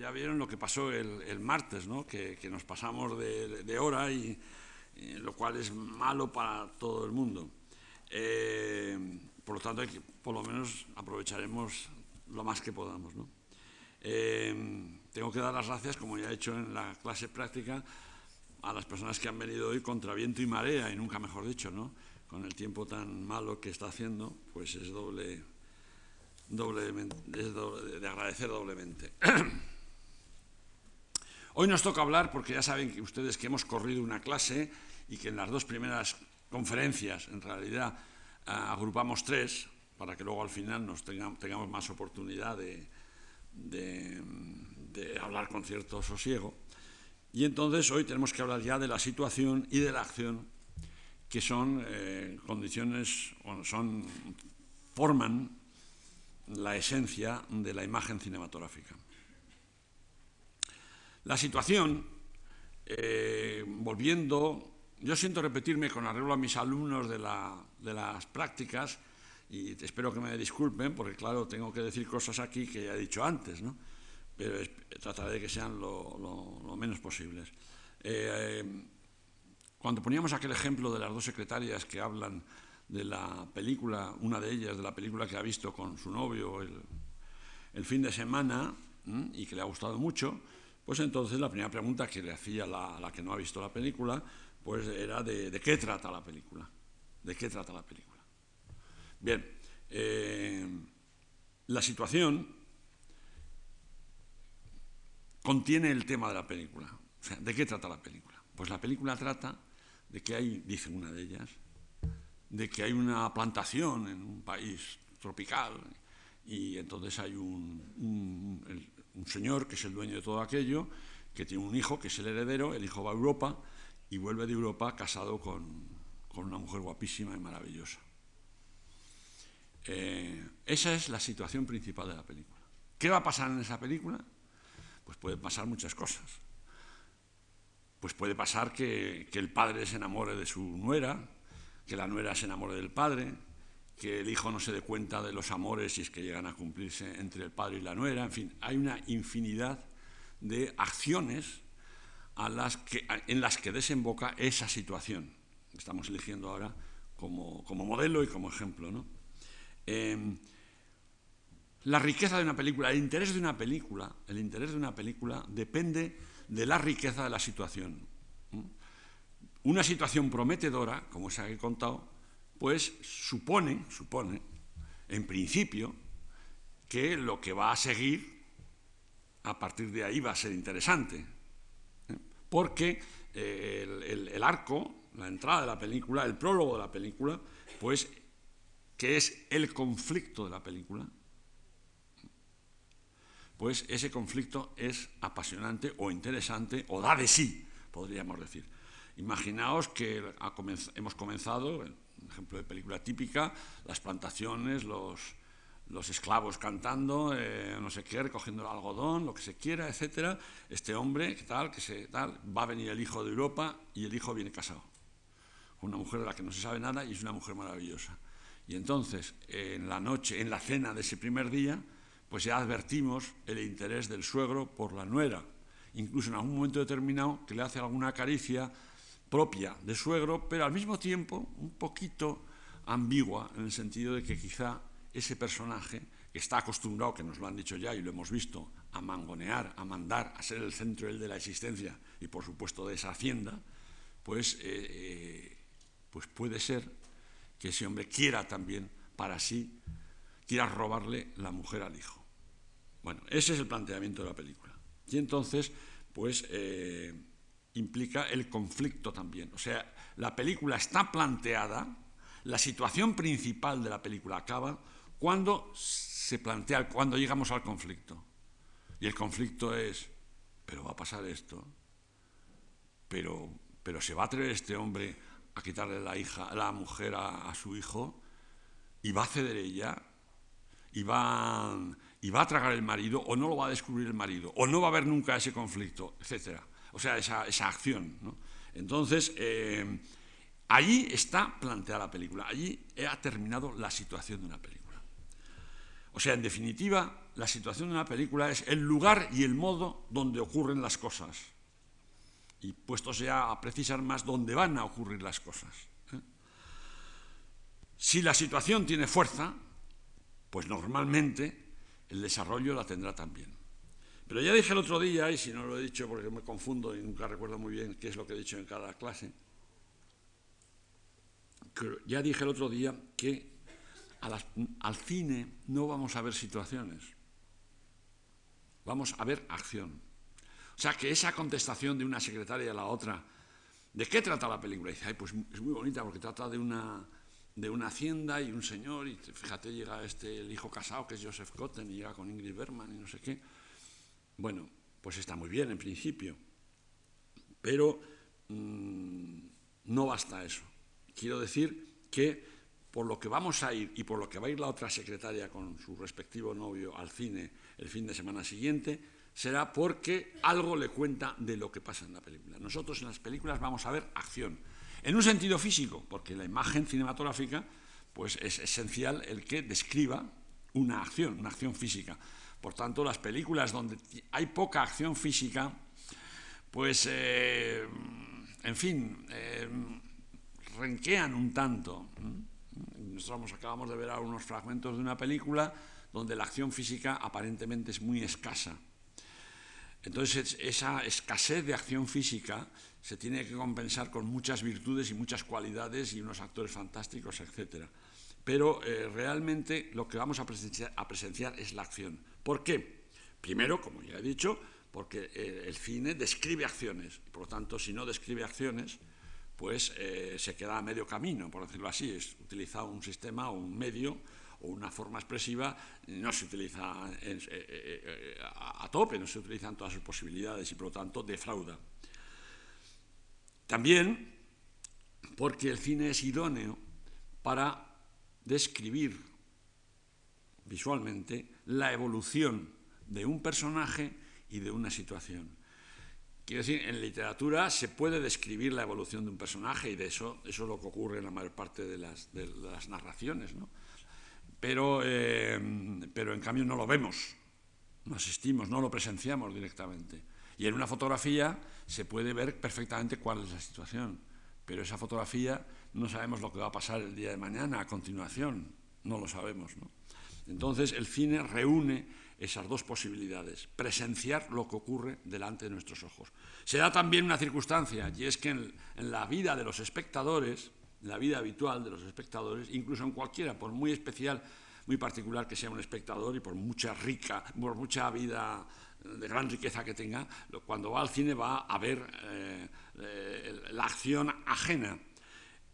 ya vieron lo que pasó el, martes, ¿no? que, nos pasamos de, hora y, lo cual es malo para todo el mundo. Eh, por lo tanto, por lo menos aprovecharemos lo más que podamos. ¿no? Eh, tengo que dar las gracias, como ya he hecho en la clase práctica, a las personas que han venido hoy contra viento y marea, y nunca mejor dicho, ¿no? con el tiempo tan malo que está haciendo, pues es doble, de agradecer doblemente. Hoy nos toca hablar, porque ya saben que ustedes que hemos corrido una clase y que en las dos primeras conferencias, en realidad, agrupamos tres, para que luego al final nos tengamos, más oportunidad de, hablar con cierto sosiego. Y entonces hoy tenemos que hablar ya de la situación y de la acción, que son eh, condiciones, bueno, son, forman la esencia de la imagen cinematográfica. La situación, eh, volviendo, yo siento repetirme con arreglo a mis alumnos de, las prácticas, y espero que me disculpen, porque claro, tengo que decir cosas aquí que ya he dicho antes, ¿no? pero trataré de que sean lo, menos posibles. Eh, cuando poníamos aquel ejemplo de las dos secretarias que hablan de la película, una de ellas de la película que ha visto con su novio el, fin de semana y que le ha gustado mucho, pues entonces la primera pregunta que le hacía la, la que no ha visto la película, pues era de, qué trata la película. ¿De qué trata la película? Bien, eh, la situación contiene el tema de la película. ¿de qué trata la película? Pues la película trata de que hay, dice una de ellas, de que hay una plantación en un país tropical y entonces hay un, señor que es el dueño de todo aquello, que tiene un hijo que es el heredero, el hijo va a Europa y vuelve de Europa casado con, una mujer guapísima y maravillosa. Eh, esa es la situación principal de la película. ¿Qué va a pasar en esa película? Pues pueden pasar muchas cosas. Pues puede pasar que el padre se enamore de su nuera, que la nuera se enamore del padre, que el hijo no se dé cuenta de los amores si es que llegan a cumplirse entre el padre y la nuera, en fin, hay una infinidad de acciones en las que desemboca esa situación. Estamos eligiendo ahora como, modelo y como ejemplo. Em, la riqueza de una película, el interés de una película, el interés de una película depende de la riqueza de la situación. Una situación prometedora, como esa que he contado, pues supone, supone, en principio, que lo que va a seguir a partir de ahí va a ser interesante. ¿eh? Porque eh, el, arco, la entrada de la película, el prólogo de la película, pues que es el conflicto de la película, pues ese conflicto es apasionante o interesante o da de sí, podríamos decir. Imaginaos que hemos comenzado, ejemplo de película típica, las plantaciones, los, esclavos cantando, eh, no sé qué, recogiendo el algodón, lo que se quiera, etcétera. Este hombre, ¿qué tal, que se tal, va a venir el hijo de Europa y el hijo viene casado con una mujer de la que no se sabe nada y es una mujer maravillosa. Y entonces, en la noche, en la cena de ese primer día, pues ya advertimos el interés del suegro por la nuera, incluso en algún momento determinado que le hace alguna caricia propia de suegro, pero al mismo tiempo un poquito ambigua en el sentido de que quizá ese personaje que está acostumbrado, que nos lo han dicho ya y lo hemos visto, a mangonear, a mandar, a ser el centro de la existencia y por supuesto de esa hacienda, pues, eh, eh, pues puede ser que ese hombre quiera también para sí, quiera robarle la mujer al hijo. Bueno, ese es el planteamiento de la película. Y entonces, pues eh, implica el conflicto también. O sea, la película está planteada, la situación principal de la película acaba cuando se plantea, cuando llegamos al conflicto. Y el conflicto es, pero va a pasar esto, pero, pero se va a atrever este hombre a quitarle la hija, la mujer a, su hijo, y va a ceder ella, y va, y va a tragar el marido, o no lo va a descubrir el marido, o no va a haber nunca ese conflicto, etcétera o sea, esa, acción. Entonces, eh, allí está planteada la película, allí ha terminado la situación de una película. O sea, en definitiva, la situación de una película es el lugar y el modo donde ocurren las cosas. Y puesto sea a precisar más dónde van a ocurrir las cosas. ¿eh? Si la situación tiene fuerza, pues normalmente el desarrollo la tendrá también. Pero ya dije el otro día, y si no lo he dicho porque me confundo y nunca recuerdo muy bien qué es lo que he dicho en cada clase, ya dije el otro día que al cine no vamos a ver situaciones, vamos a ver acción. O sea, que esa contestación de una secretaria a la otra, ¿de qué trata la película? Dice, Ay, pues es muy bonita porque trata de una, de una hacienda y un señor, y fíjate, llega este, el hijo casado, que es Joseph Cotten, y llega con Ingrid Bergman y no sé qué. Bueno, pues está muy bien en principio, pero mmm, no basta eso. Quiero decir que por lo que vamos a ir y por lo que va a ir la otra secretaria con su respectivo novio al cine el fin de semana siguiente, será porque algo le cuenta de lo que pasa en la película. Nosotros en las películas vamos a ver acción, en un sentido físico, porque la imagen cinematográfica pues es esencial el que describa una acción, una acción física. Por tanto, las películas donde hay poca acción física, pues, eh, en fin, eh, renquean un tanto. Nosotros acabamos de ver algunos fragmentos de una película donde la acción física aparentemente es muy escasa. Entonces, esa escasez de acción física se tiene que compensar con muchas virtudes y muchas cualidades y unos actores fantásticos, etc. Pero eh, realmente lo que vamos a presenciar, a presenciar, es la acción. ¿Por qué? Primero, como ya he dicho, porque eh, el cine describe acciones. Por lo tanto, si no describe acciones, pues eh, se queda a medio camino, por decirlo así. Es utilizar un sistema o un medio o una forma expresiva, no se utiliza eh, a, tope, no se utilizan todas sus posibilidades y por lo tanto defrauda. También porque el cine es idóneo para describir visualmente la evolución de un personaje y de una situación. Quiero decir, en literatura se puede describir la evolución de un personaje y de eso, eso es lo que ocurre en la mayor parte de las, narraciones, ¿no? pero, eh, pero en cambio no lo vemos, no asistimos, no lo presenciamos directamente. Y en una fotografía se puede ver perfectamente cuál es la situación, pero esa fotografía no sabemos lo que va a pasar el día de mañana a continuación, no lo sabemos. ¿no? Entonces el cine reúne esas dos posibilidades, presenciar lo que ocurre delante de nuestros ojos. Se da también una circunstancia, y es que en, la vida de los espectadores, en la vida habitual de los espectadores, incluso en cualquiera, por muy especial, muy particular que sea un espectador y por mucha rica, por mucha vida de gran riqueza que tenga, cuando va al cine va a ver eh, eh, la acción ajena.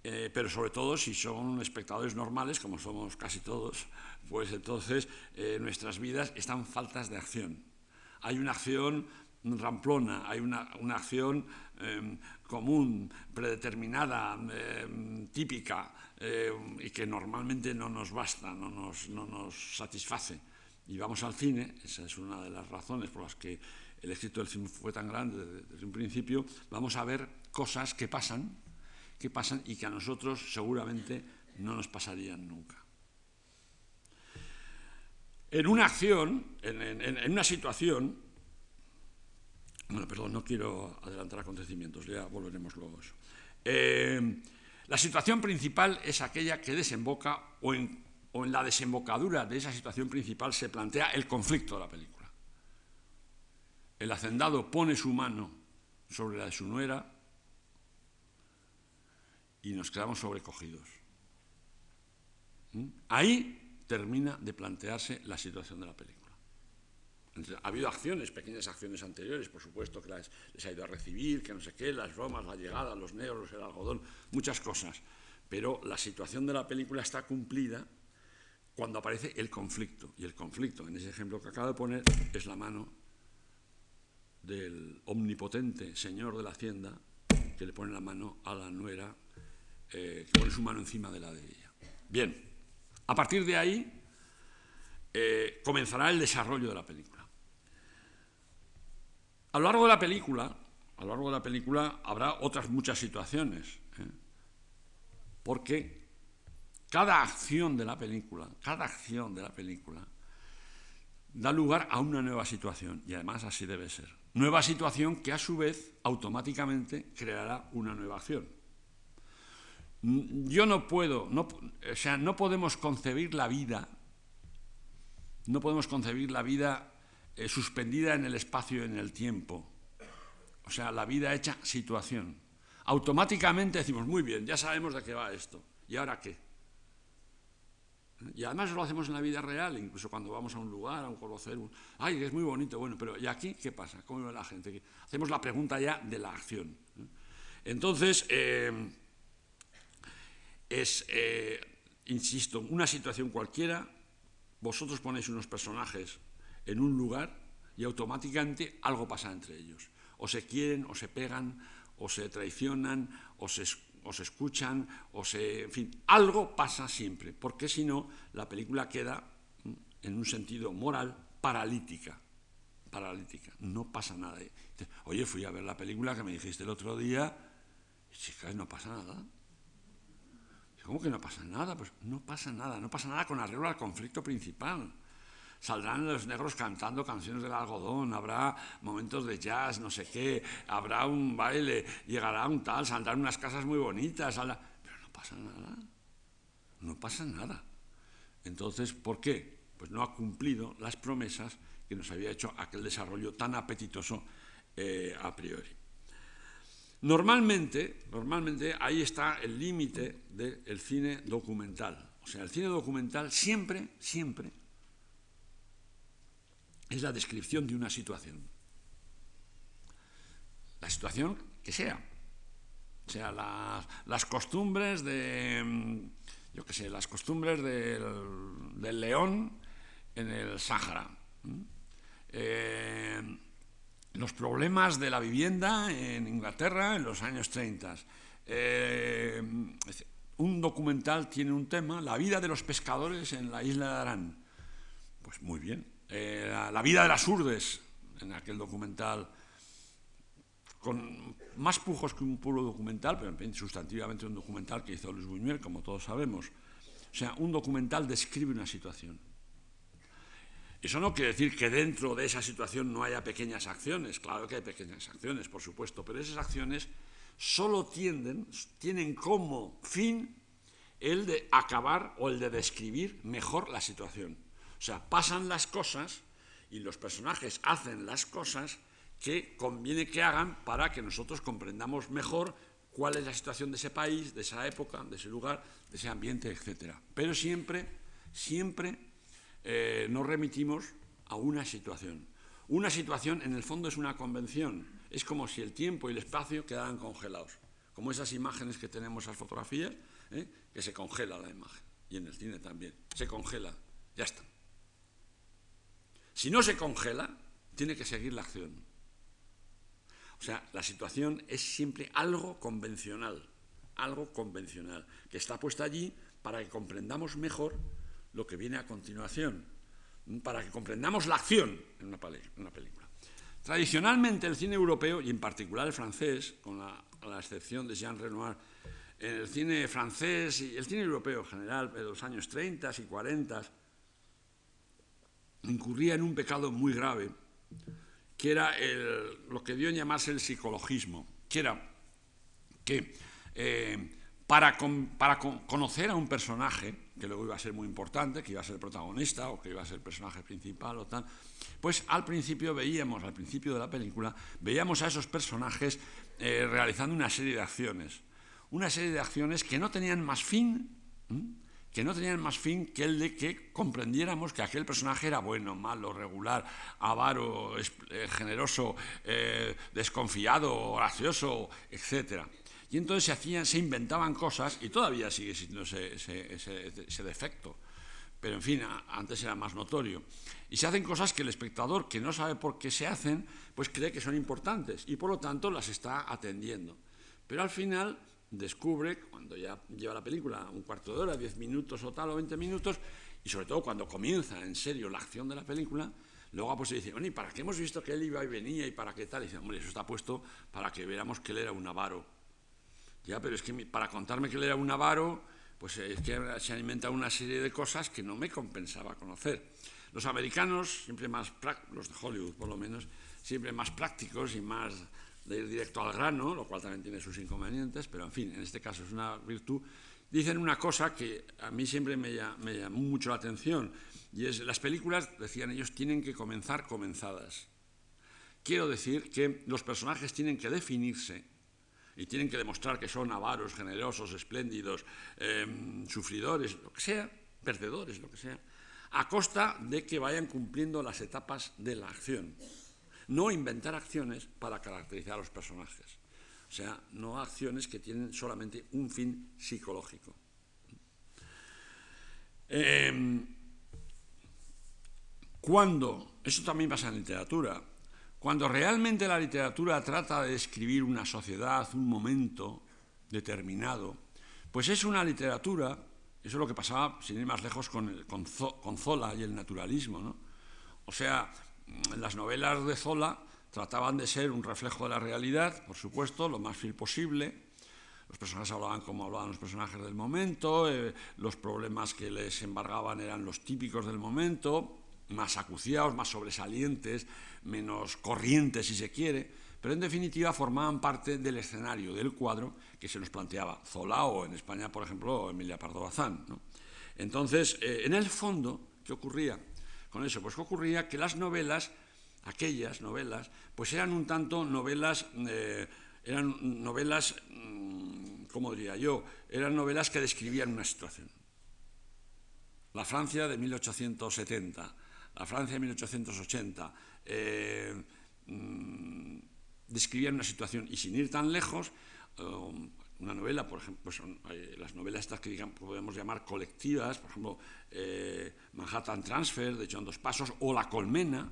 Eh, pero sobre todo si son espectadores normales, como somos casi todos, pues entonces eh, nuestras vidas están faltas de acción. Hay una acción ramplona, hay una, acción em, común, predeterminada, em, típica, em, y que normalmente no nos basta, no nos, no nos satisface. Y vamos al cine, esa es una de las razones por las que el éxito del cine fue tan grande desde, desde un principio, vamos a ver cosas que pasan, que pasan y que a nosotros seguramente no nos pasarían nunca. En una acción, en, una situación, bueno, perdón, no quiero adelantar acontecimientos, ya volveremos luego a eso. Eh, la situación principal es aquella que desemboca o en, o en la desembocadura de esa situación principal se plantea el conflicto de la película. El hacendado pone su mano sobre la de su nuera y nos quedamos sobrecogidos. ¿Mm? Ahí termina de plantearse la situación de la película. Ha habido acciones, pequeñas acciones anteriores, por supuesto, que les ha ido a recibir, que no sé qué, las bromas, la llegada, los negros, el algodón, muchas cosas. Pero la situación de la película está cumplida cuando aparece el conflicto. Y el conflicto, en ese ejemplo que acabo de poner, es la mano del omnipotente señor de la hacienda que le pone la mano a la nuera, eh, pone su mano encima de la de ella. Bien. A partir de ahí eh, comenzará el desarrollo de la película. A lo largo de la película, a lo largo de la película habrá otras muchas situaciones, ¿eh? porque cada acción de la película, cada acción de la película da lugar a una nueva situación, y además así debe ser. Nueva situación que a su vez automáticamente creará una nueva acción. Yo no puedo, no, o sea, no podemos concebir la vida, no podemos concebir la vida eh, suspendida en el espacio y en el tiempo. O sea, la vida hecha situación. Automáticamente decimos, muy bien, ya sabemos de qué va esto. ¿Y ahora qué? Y además lo hacemos en la vida real, incluso cuando vamos a un lugar, a un conocer, un, ay, es muy bonito, bueno, pero ¿y aquí qué pasa? ¿Cómo ve la gente? Hacemos la pregunta ya de la acción. Entonces, eh, es, eh, insisto, una situación cualquiera, vosotros ponéis unos personajes en un lugar y automáticamente algo pasa entre ellos. O se quieren, o se pegan, o se traicionan, o se o se escuchan, o se. En fin, algo pasa siempre, porque si no, la película queda, en un sentido moral, paralítica. Paralítica, no pasa nada. Oye, fui a ver la película que me dijiste el otro día, chicas, no pasa nada. ¿Cómo que no pasa nada? Pues no pasa nada, no pasa nada con arreglo al conflicto principal saldrán los negros cantando canciones del algodón, habrá momentos de jazz, no sé qué, habrá un baile, llegará un tal, saldrán unas casas muy bonitas, pero no pasa nada, no pasa nada. Entonces, ¿por qué? Pues no ha cumplido las promesas que nos había hecho aquel desarrollo tan apetitoso eh, a priori. Normalmente, normalmente ahí está el límite del cine documental. O sea, el cine documental siempre, siempre es la descripción de una situación. La situación que sea. O sea, las, costumbres de, yo qué sé, las costumbres del, león en el Sáhara. Eh, los problemas de la vivienda en Inglaterra en los años 30. Eh, un documental tiene un tema, la vida de los pescadores en la isla de Arán. Pues muy bien, eh, la, vida de las urdes, en aquel documental, con más pujos que un puro documental, pero sustantivamente un documental que hizo Luis Buñuel, como todos sabemos. O sea, un documental describe una situación. Eso no quiere decir que dentro de esa situación no haya pequeñas acciones, claro que hay pequeñas acciones, por supuesto, pero esas acciones solo tienden, tienen como fin el de acabar o el de describir mejor la situación. O sea, pasan las cosas y los personajes hacen las cosas que conviene que hagan para que nosotros comprendamos mejor cuál es la situación de ese país, de esa época, de ese lugar, de ese ambiente, etc. Pero siempre, siempre eh, nos remitimos a una situación. Una situación, en el fondo, es una convención. Es como si el tiempo y el espacio quedaran congelados. Como esas imágenes que tenemos, esas fotografías, ¿eh? que se congela la imagen. Y en el cine también. Se congela. Ya está. Si no se congela, tiene que seguir la acción. O sea, la situación es siempre algo convencional, algo convencional, que está puesta allí para que comprendamos mejor lo que viene a continuación, para que comprendamos la acción en una, película. Tradicionalmente el cine europeo, y en particular el francés, con la, la excepción de Jean Renoir, en el cine francés y el cine europeo en general, de los años 30 y 40, incurría en un pecado muy grave, que era lo que dio en llamarse el psicologismo, que era que eh, para, para conocer a un personaje, que luego iba a ser muy importante, que iba a ser protagonista o que iba a ser personaje principal o tal, pues al principio veíamos, al principio de la película, veíamos a esos personajes eh, realizando una serie de acciones, una serie de acciones que no tenían más fin que no tenían más fin que el de que comprendiéramos que aquel personaje era bueno, malo, regular, avaro, eh, generoso, eh, desconfiado, gracioso, etc. Y entonces se, hacían, se inventaban cosas, y todavía sigue siendo ese, defecto, pero en fin, antes era más notorio. Y se hacen cosas que el espectador, que no sabe por qué se hacen, pues cree que son importantes y por lo tanto las está atendiendo. Pero al final descubre, cuando ya lleva la película un cuarto de hora, diez minutos o tal, o veinte minutos, y sobre todo cuando comienza en serio la acción de la película, luego pues se dice, bueno, ¿y para qué hemos visto que él iba y venía y para qué tal? Y dice, hombre, eso está puesto para que veamos que él era un avaro. Ya, pero es que para contarme que él era un avaro, pues es que se alimenta una serie de cosas que no me compensaba conocer. Los americanos, siempre más los de Hollywood por lo menos, siempre más prácticos y más de ir directo al grano, lo cual también tiene sus inconvenientes, pero en fin, en este caso es una virtud, dicen una cosa que a mí siempre me, me llamó mucho la atención, y es, las películas, decían ellos, tienen que comenzar comenzadas. Quiero decir que los personajes tienen que definirse y tienen que demostrar que son avaros, generosos, espléndidos, em, sufridores, lo que sea, perdedores, lo que sea, a costa de que vayan cumpliendo las etapas de la acción. No inventar acciones para caracterizar a los personajes. O sea, no acciones que tienen solamente un fin psicológico. Em, cuando, eso también pasa en literatura, cuando realmente la literatura trata de describir una sociedad, un momento determinado, pues es una literatura, eso es lo que pasaba, sin ir más lejos, con, con, Zola y el naturalismo. O sea, las novelas de Zola trataban de ser un reflejo de la realidad, por supuesto, lo más fiel posible. Los personajes hablaban como hablaban los personajes del momento, eh, los problemas que les embargaban eran los típicos del momento, más acuciados, más sobresalientes, menos corrientes, si se quiere, pero en definitiva formaban parte del escenario, del cuadro que se nos planteaba Zola o en España, por ejemplo, Emilia Pardo Bazán. Entonces, eh, en el fondo, ¿qué ocurría con eso? Pues que ocurría que las novelas, aquellas novelas, pues eran un tanto novelas, eh, eran novelas, mm, ¿cómo diría yo? Eran novelas que describían una situación. La Francia de 1870, la Francia de 1880, eh, mm, describían una situación y sin ir tan lejos, eh, una novela, por ejemplo, son eh, las novelas estas que podemos llamar colectivas, por ejemplo, Manhattan Transfer de John Dos Pasos o La Colmena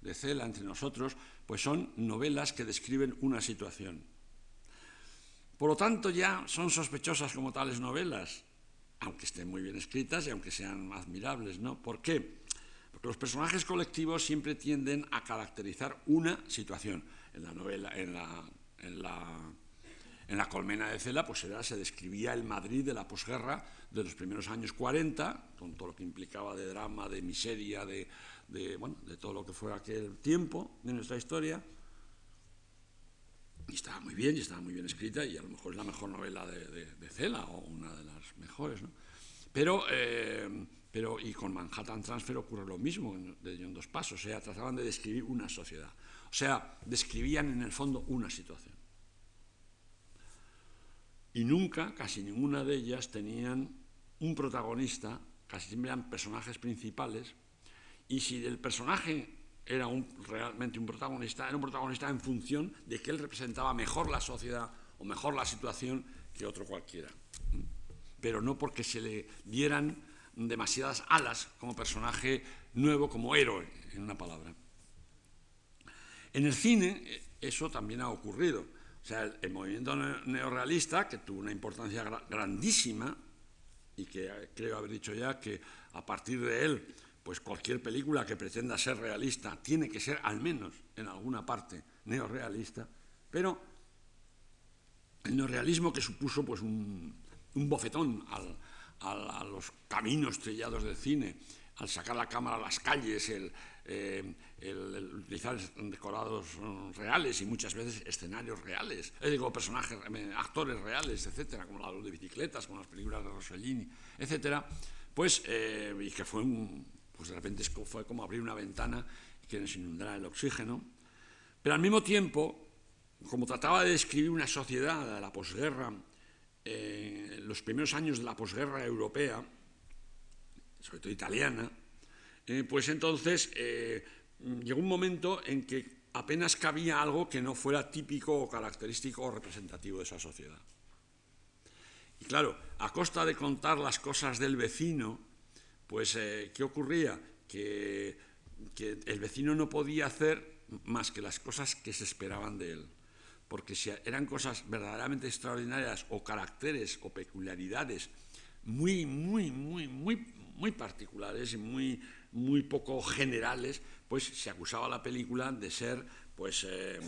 de Cela entre nosotros, pues son novelas que describen una situación. Por lo tanto, ya son sospechosas como tales novelas, aunque estén muy bien escritas y aunque sean admirables, ¿no? ¿Por qué? Porque los personajes colectivos siempre tienden a caracterizar una situación. En la novela, en la, en la, colmena de Cela, pues se describía el Madrid de la posguerra de los primeros años 40, con todo lo que implicaba de drama, de miseria, de, bueno, de todo lo que fue aquel tiempo de nuestra historia. Y estaba muy bien, y estaba muy bien escrita, y a lo mejor es la mejor novela de, Cela, o una de las mejores. ¿no? Pero eh, pero, y con Manhattan Transfer ocurre lo mismo de John Dos Pasos, o sea, trataban de describir una sociedad. O sea, describían en el fondo una situación. Y nunca, casi ninguna de ellas, tenían un protagonista, casi siempre eran personajes principales, y si el personaje era un, realmente un protagonista, era un protagonista en función de que él representaba mejor la sociedad o mejor la situación que otro cualquiera. Pero no porque se le dieran demasiadas alas como personaje nuevo, como héroe, en una palabra. En el cine eh, eso también ha ocurrido. O sea, el, movimiento neorrealista, que tuvo una importancia grandísima, y que eh, creo haber dicho ya que a partir de él, pues cualquier película que pretenda ser realista tiene que ser al menos en alguna parte neorrealista, pero el neorrealismo que supuso pues un, un bofetón al, a, los caminos trillados del cine, al sacar la cámara a las calles, el, eh, utilizar decorados reales y muchas veces escenarios reales, eh, digo, personajes, eh, actores reales, etcétera, como la luz de bicicletas, como las películas de Rossellini, etcétera, pues, y que fue un, pues de repente fue como abrir una ventana que nos inundara el oxígeno, pero al mismo tiempo, como trataba de describir una sociedad de la posguerra, eh, los primeros años de la posguerra europea, sobre todo italiana, eh, pues entonces eh, llegó un momento en que apenas cabía algo que no fuera típico o característico o representativo de esa sociedad. Y claro, a costa de contar las cosas del vecino, pues ¿qué ocurría? Que el vecino no podía hacer más que las cosas que se esperaban de él porque si eran cosas verdaderamente extraordinarias o caracteres o peculiaridades muy, muy, muy, muy, muy particulares y muy, muy poco generales, pues se acusaba la película de ser pues, eh,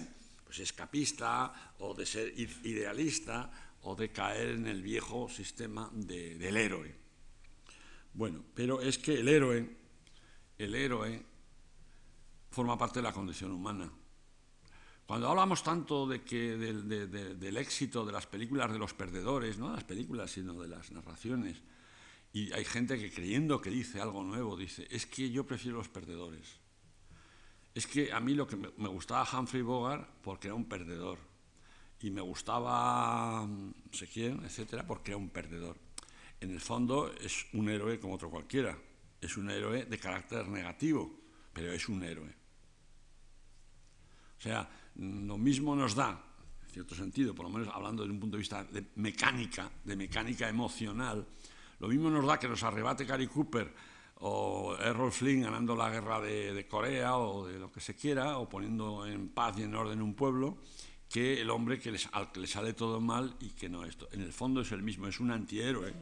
pues escapista o de ser idealista o de caer en el viejo sistema del héroe. Bueno, pero es que el héroe el héroe forma parte de la condición humana. Cuando hablamos tanto de que, del éxito de las películas de los perdedores, no de las películas, sino de las narraciones, y hay gente que creyendo que dice algo nuevo, dice, es que yo prefiero los perdedores. Es que a mí lo que me, gustaba Humphrey Bogart porque era un perdedor. Y me gustaba no sé quién, etcétera, porque era un perdedor. En el fondo es un héroe como otro cualquiera. Es un héroe de carácter negativo, pero es un héroe. O sea, lo mismo nos da, en cierto sentido, por lo menos hablando desde un punto de vista de mecánica, de mecánica emocional, lo mismo nos da que nos arrebate Gary Cooper o Errol Flynn ganando la guerra de, Corea o de lo que se quiera, o poniendo en paz y en orden un pueblo, que el hombre que al que le sale todo mal y que no esto. En el fondo es el mismo, es un antihéroe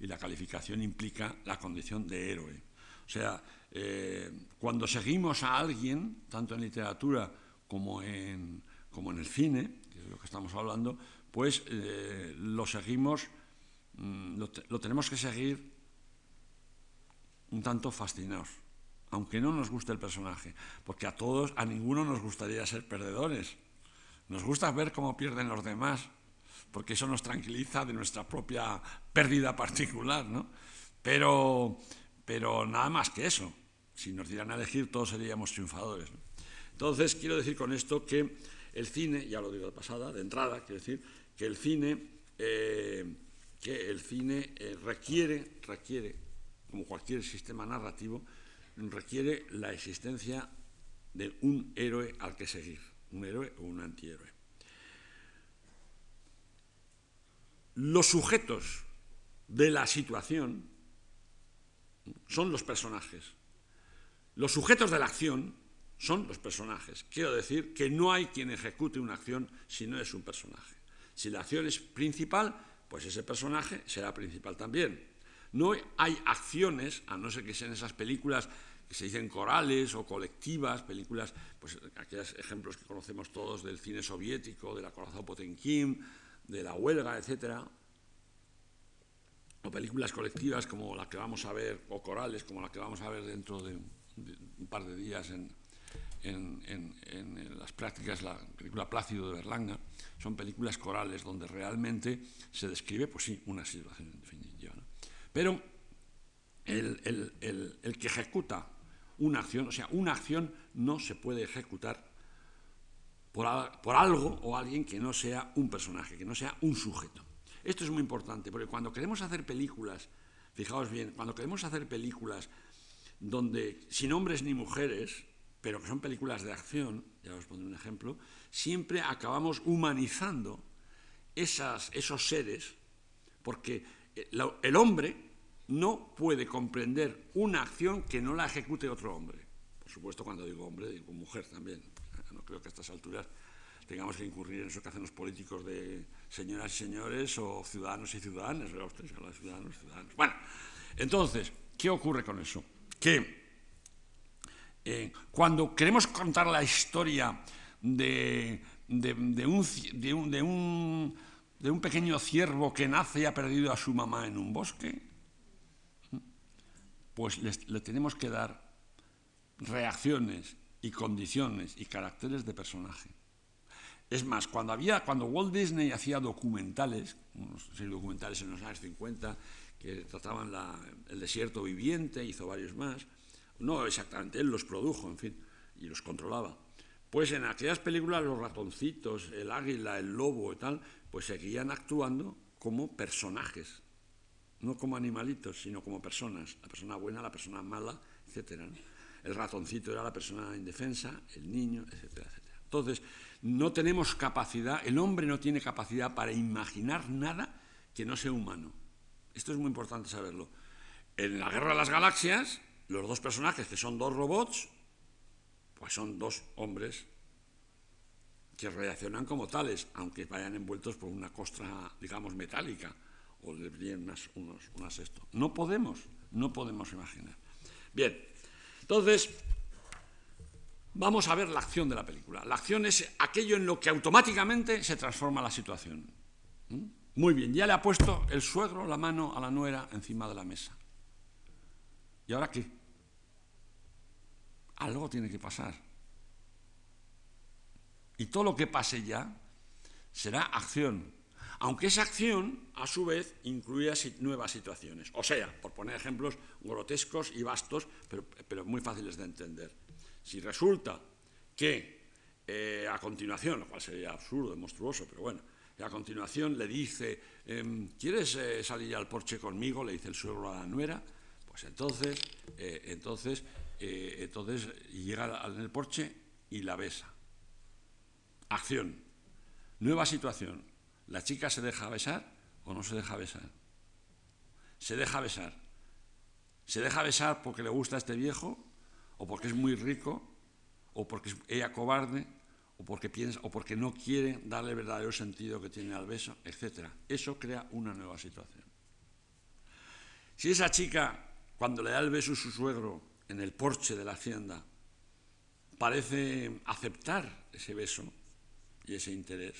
y la calificación implica la condición de héroe. O sea, eh, cuando seguimos a alguien, tanto en literatura como en, como en el cine, que es de lo que estamos hablando, pues eh, lo seguimos Mm, lo, tenemos que seguir un tanto fascinados, aunque no nos guste el personaje, porque a todos, a ninguno nos gustaría ser perdedores. Nos gusta ver cómo pierden los demás, porque eso nos tranquiliza de nuestra propia pérdida particular, ¿no? Pero, pero nada más que eso. Si nos dieran a elegir, todos seríamos triunfadores. Entonces, quiero decir con esto que el cine, ya lo digo de pasada, de entrada, quiero decir que el cine eh, que el cine eh, requiere, requiere, como cualquier sistema narrativo, requiere la existencia de un héroe al que seguir, un héroe o un antihéroe. Los sujetos de la situación son los personajes. Los sujetos de la acción son los personajes. Quiero decir que no hay quien ejecute una acción si no es un personaje. Si la acción es principal, pues ese personaje será principal también. No hay acciones, a no ser que sean esas películas que se dicen corales o colectivas, películas, pues aquellos ejemplos que conocemos todos del cine soviético, de la Corazón Potemkin, de la huelga, etc. O películas colectivas como la que vamos a ver, o corales como la que vamos a ver dentro de un par de días en, en, las prácticas, la película Plácido de Berlanga, son películas corales donde realmente se describe, pues sí, una situación definitiva. Pero el, que ejecuta una acción, o sea, una acción no se puede ejecutar por, por algo o alguien que no sea un personaje, que no sea un sujeto. Esto es muy importante, porque cuando queremos hacer películas, fijaos bien, cuando queremos hacer películas donde sin hombres ni mujeres, pero que son películas de acción, ya os pondré un ejemplo, siempre acabamos humanizando esas, esos seres, porque el hombre no puede comprender una acción que no la ejecute otro hombre. Por supuesto, cuando digo hombre, digo mujer también. No creo que a estas alturas tengamos que incurrir en eso que hacen los políticos de señoras y señores o ciudadanos y ciudadanas. Ustedes hablan de ciudadanos y ciudadanos. Bueno, entonces, ¿qué ocurre con eso? Que eh, cuando queremos contar la historia de, un, pequeño ciervo que nace y ha perdido a su mamá en un bosque, pues le tenemos que dar reacciones y condiciones y caracteres de personaje. Es más, cuando, había, cuando Walt Disney hacía documentales, unos documentales en los años 50, que trataban el desierto viviente, hizo varios más, no exactamente, él los produjo, en fin, y los controlaba. Pues en aquellas películas los ratoncitos, el águila, el lobo y tal, pues seguían actuando como personajes, no como animalitos, sino como personas, la persona buena, la persona mala, etc. El ratoncito era la persona indefensa, el niño, etcétera, etcétera. Entonces, no tenemos capacidad, el hombre no tiene capacidad para imaginar nada que no sea humano. Esto es muy importante saberlo. En la Guerra de las Galaxias, los dos personajes, que son dos robots, pues son dos hombres que reaccionan como tales, aunque vayan envueltos por una costra, digamos, metálica, o brillen unas, unas esto. No podemos, no podemos imaginar. Bien, entonces, vamos a ver la acción de la película. La acción es aquello en lo que automáticamente se transforma la situación. ¿Mm? Muy bien, ya le ha puesto el suegro la mano a la nuera encima de la mesa. ¿Y ahora qué? Algo tiene que pasar. Y todo lo que pase ya será acción, aunque esa acción, a su vez, incluya nuevas situaciones. O sea, por poner ejemplos grotescos y vastos, pero, muy fáciles de entender. Si resulta que eh, a continuación, lo cual sería absurdo, monstruoso, pero bueno, a continuación le dice, em, ¿quieres eh, salir al porche conmigo? Le dice el suegro a la nuera. Pues entonces, eh, entonces, llega al el porche y la besa. Acción. Nueva situación. ¿La chica se deja besar o no se deja besar? Se deja besar. ¿Se deja besar porque le gusta a este viejo? ¿O porque es muy rico? ¿O porque es ella cobarde? ¿O porque, piensa, o porque no quiere darle el verdadero sentido que tiene al beso? Etcétera. Eso crea una nueva situación. Si esa chica, cuando le da el beso a su suegro en el porche de la hacienda, parece aceptar ese beso, y ese interés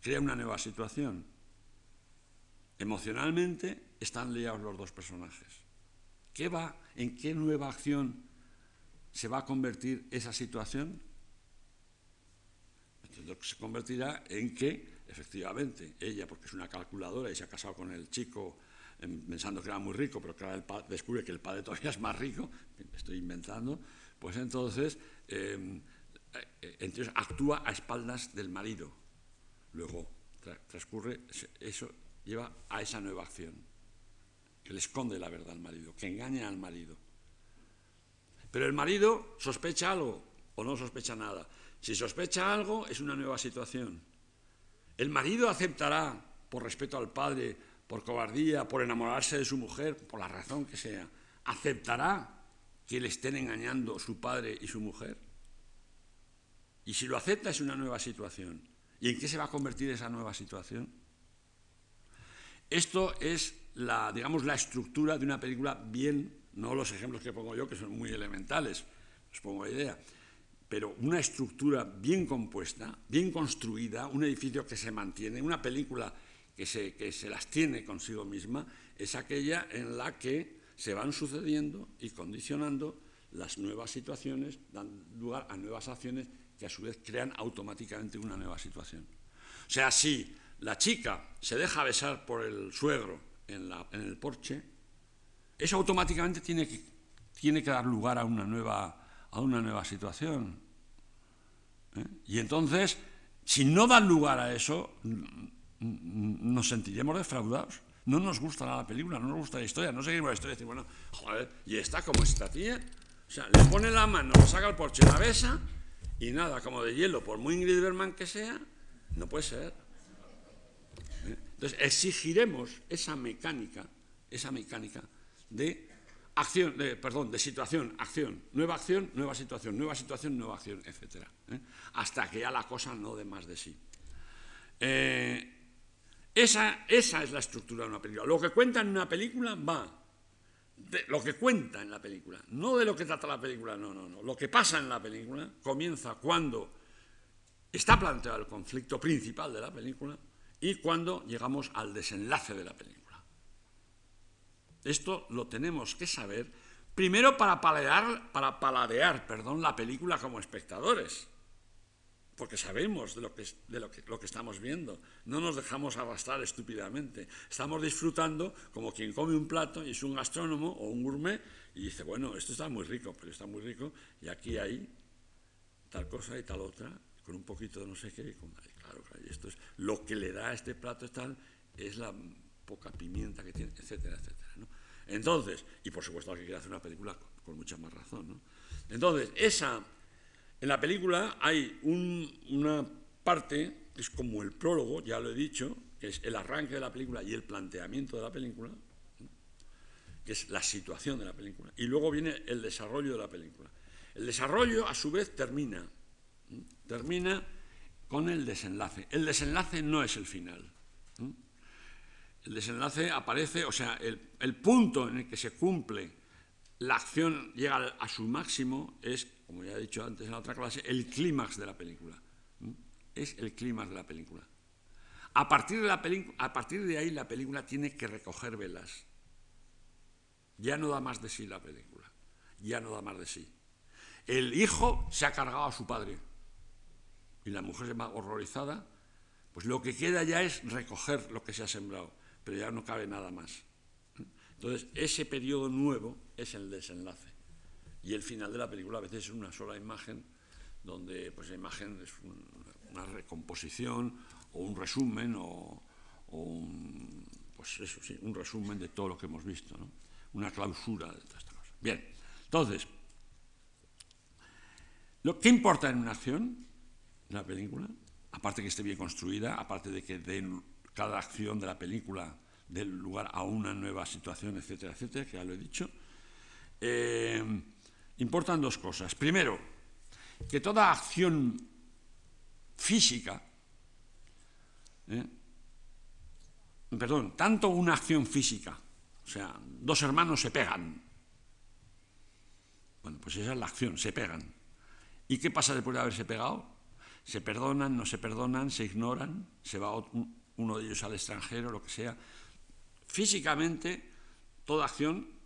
crea una nueva situación. Emocionalmente están liados los dos personajes. ¿Qué va, ¿En qué nueva acción se va a convertir esa situación? Entonces, se convertirá en que, efectivamente, ella, porque es una calculadora y se ha casado con el chico pensando que era muy rico, pero que ahora descubre que el padre todavía es más rico, estoy inventando, pues entonces em, eh, entonces actúa a espaldas del marido. Luego transcurre, eso lleva a esa nueva acción, que le esconde la verdad al marido, que engaña al marido. Pero el marido sospecha algo o no sospecha nada. Si sospecha algo, es una nueva situación. El marido aceptará, por respeto al padre, por cobardía, por enamorarse de su mujer, por la razón que sea, aceptará que le estén engañando su padre y su mujer. Y si lo acepta es una nueva situación. ¿Y en qué se va a convertir esa nueva situación? Esto es la, digamos, la estructura de una película bien, no los ejemplos que pongo yo, que son muy elementales, os pongo idea, pero una estructura bien compuesta, bien construida, un edificio que se mantiene, una película que se, que se las tiene consigo misma, es aquella en la que se van sucediendo y condicionando las nuevas situaciones, dan lugar a nuevas acciones que a su vez crean automáticamente una nueva situación. O sea, si la chica se deja besar por el suegro en, el porche, eso automáticamente tiene que, tiene que dar lugar a una nueva, a una nueva situación. ¿eh? Y entonces, si no dan lugar a eso, nos sentiremos defraudados. No nos gustará la película, no nos gusta la historia, no seguimos la historia decimos, bueno, joder, ¿y está como esta tía? O sea, le pone la mano, le saca el porche, la besa y nada, como de hielo, por muy Ingrid Berman que sea, no puede ser. ¿Eh? Entonces exigiremos esa mecánica, esa mecánica de acción, de, perdón, de situación, acción, nueva acción, nueva situación, nueva situación, nueva acción, etc. ¿eh? Hasta que ya la cosa no dé más de sí. Eh, esa, esa es la estructura de una película. Lo que cuenta en una película va de lo que cuenta en la película, no de lo que trata la película, no, no, no. Lo que pasa en la película comienza cuando está planteado el conflicto principal de la película y cuando llegamos al desenlace de la película. Esto lo tenemos que saber primero para paladear, para paladear perdón, la película como espectadores porque sabemos de, lo que, de lo, que, lo que estamos viendo. No nos dejamos arrastrar estúpidamente. Estamos disfrutando como quien come un plato y es un gastrónomo o un gourmet y dice, bueno, esto está muy rico, pero está muy rico y aquí hay tal cosa y tal otra, con un poquito de no sé qué. Y claro, claro, y esto es lo que le da a este plato es tal, es la poca pimienta que tiene, etcétera, etcétera. ¿no? Entonces, y por supuesto que quiere hacer una película con, con mucha más razón. ¿no? Entonces, esa en la película hay una parte que es como el prólogo, ya lo he dicho, que es el arranque de la película y el planteamiento de la película, que es la situación de la película, y luego viene el desarrollo de la película. El desarrollo, a su vez, termina, termina con el desenlace. El desenlace no es el final. El desenlace aparece, o sea, el, el punto en el que se cumple la acción llega a su máximo es, como ya he dicho antes en la otra clase, el clímax de la película. Es el clímax de la película. A partir de, la a partir de ahí la película tiene que recoger velas. Ya no da más de sí la película. Ya no da más de sí. El hijo se ha cargado a su padre y la mujer se va horrorizada, pues lo que queda ya es recoger lo que se ha sembrado, pero ya no cabe nada más. Entonces, ese periodo nuevo es el desenlace. Y el final de la película a veces es una sola imagen, donde pues, la imagen es una recomposición o un resumen o, pues eso, sí, un resumen de todo lo que hemos visto, ¿no? una clausura de toda esta cosa. Bien, entonces, lo, ¿qué importa en una acción, en la película? Aparte que esté bien construida, aparte de que den cada acción de la película del lugar a una nueva situación, etcétera, etcétera, que ya lo he dicho. Eh, importan dos cosas. Primero, que toda acción física, ¿eh? perdón, tanto una acción física, o sea, dos hermanos se pegan. Bueno, pues esa es la acción, se pegan. ¿Y qué pasa después de haberse pegado? Se perdonan, no se perdonan, se ignoran, se va uno de ellos al extranjero, lo que sea. Físicamente, toda acción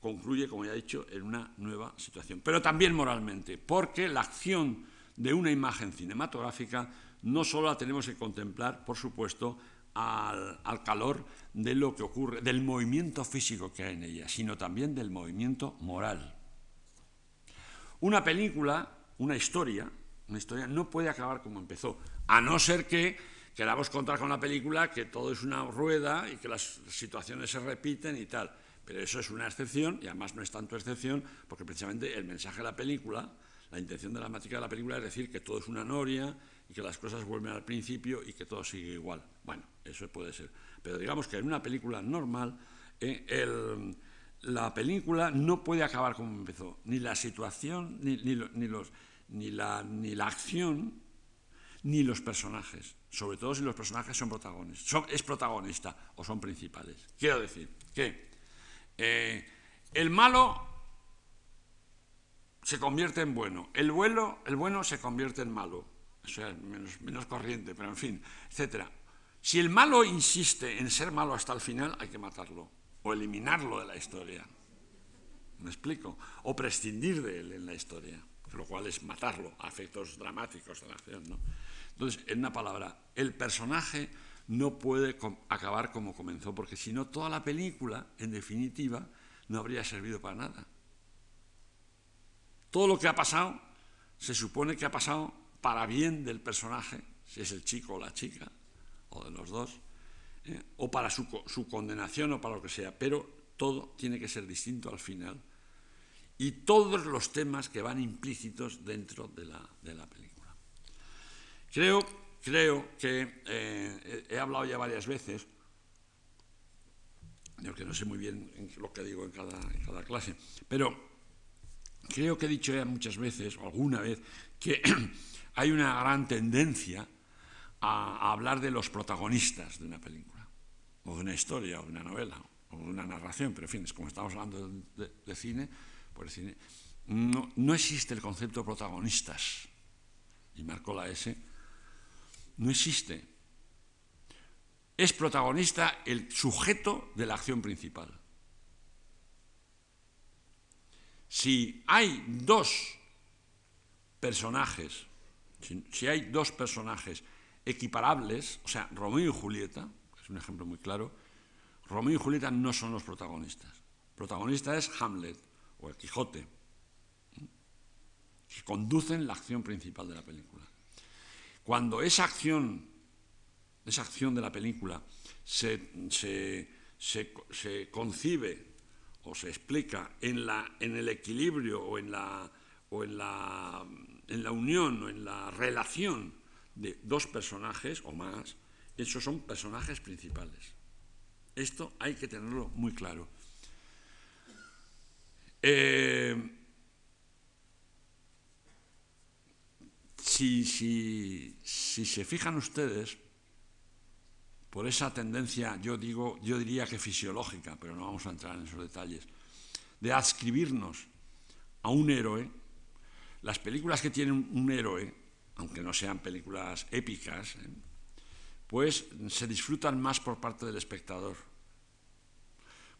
concluye, como ya he dicho, en una nueva situación. Pero también moralmente, porque la acción de una imagen cinematográfica no solo la tenemos que contemplar, por supuesto, al, al, calor de lo que ocurre, del movimiento físico que hay en ella, sino también del movimiento moral. Una película, una historia, una historia no puede acabar como empezó, a no ser que queramos contar con la película que todo es una rueda y que las situaciones se repiten y tal. Pero eso es una excepción y además no es tanto excepción porque precisamente el mensaje de la película, la intención dramática de la película es decir que todo es una noria y que las cosas vuelven al principio y que todo sigue igual. Bueno, eso puede ser. Pero digamos que en una película normal eh, la película no puede acabar como empezó. Ni la situación, ni, los, ni, la, ni la acción, ni los personajes, sobre todo si los personajes son protagonistas, es protagonista o son principales. Quiero decir que eh, el malo se convierte en bueno, el, bueno, el bueno se convierte en malo, o sea, menos, menos corriente, pero en fin, etc. Si el malo insiste en ser malo hasta el final, hay que matarlo o eliminarlo de la historia. ¿Me explico? O prescindir de él en la historia, lo cual es matarlo a efectos dramáticos de la acción. ¿no? Entonces, en una palabra, el personaje no puede acabar como comenzó, porque si no, toda la película, en definitiva, no habría servido para nada. Todo lo que ha pasado se supone que ha pasado para bien del personaje, si es el chico o la chica, o de los dos, ¿eh? o para su, condenación o para lo que sea, pero todo tiene que ser distinto al final. Y todos los temas que van implícitos dentro de la película. Creo, creo que eh, he hablado ya varias veces, que no sé muy bien lo que digo en cada, clase, pero creo que he dicho ya muchas veces, o alguna vez, que hay una gran tendencia a, hablar de los protagonistas de una película, o de una historia, o de una novela, o de una narración, pero en fin, es como estamos hablando de, cine, por el cine, no, no, existe el concepto de protagonistas, y marco la S, no existe. Es protagonista el sujeto de la acción principal. Si hay dos personajes, si, hay dos personajes equiparables, o sea, Romeo y Julieta, es un ejemplo muy claro, Romeo y Julieta no son los protagonistas. Protagonista es Hamlet o el Quijote, que conducen la acción principal de la película. Cuando esa acción, esa acción de la película se, concibe o se explica en, la, en el equilibrio o, en la, o en, la, en la unión o en la relación de dos personajes o más, esos son personajes principales. Esto hay que tenerlo muy claro. Eh, Si, se fijan ustedes, por esa tendencia, yo, digo, yo diría que fisiológica, pero no vamos a entrar en esos detalles, de adscribirnos a un héroe, las películas que tienen un héroe, aunque no sean películas épicas, ¿eh? pues se disfrutan más por parte del espectador.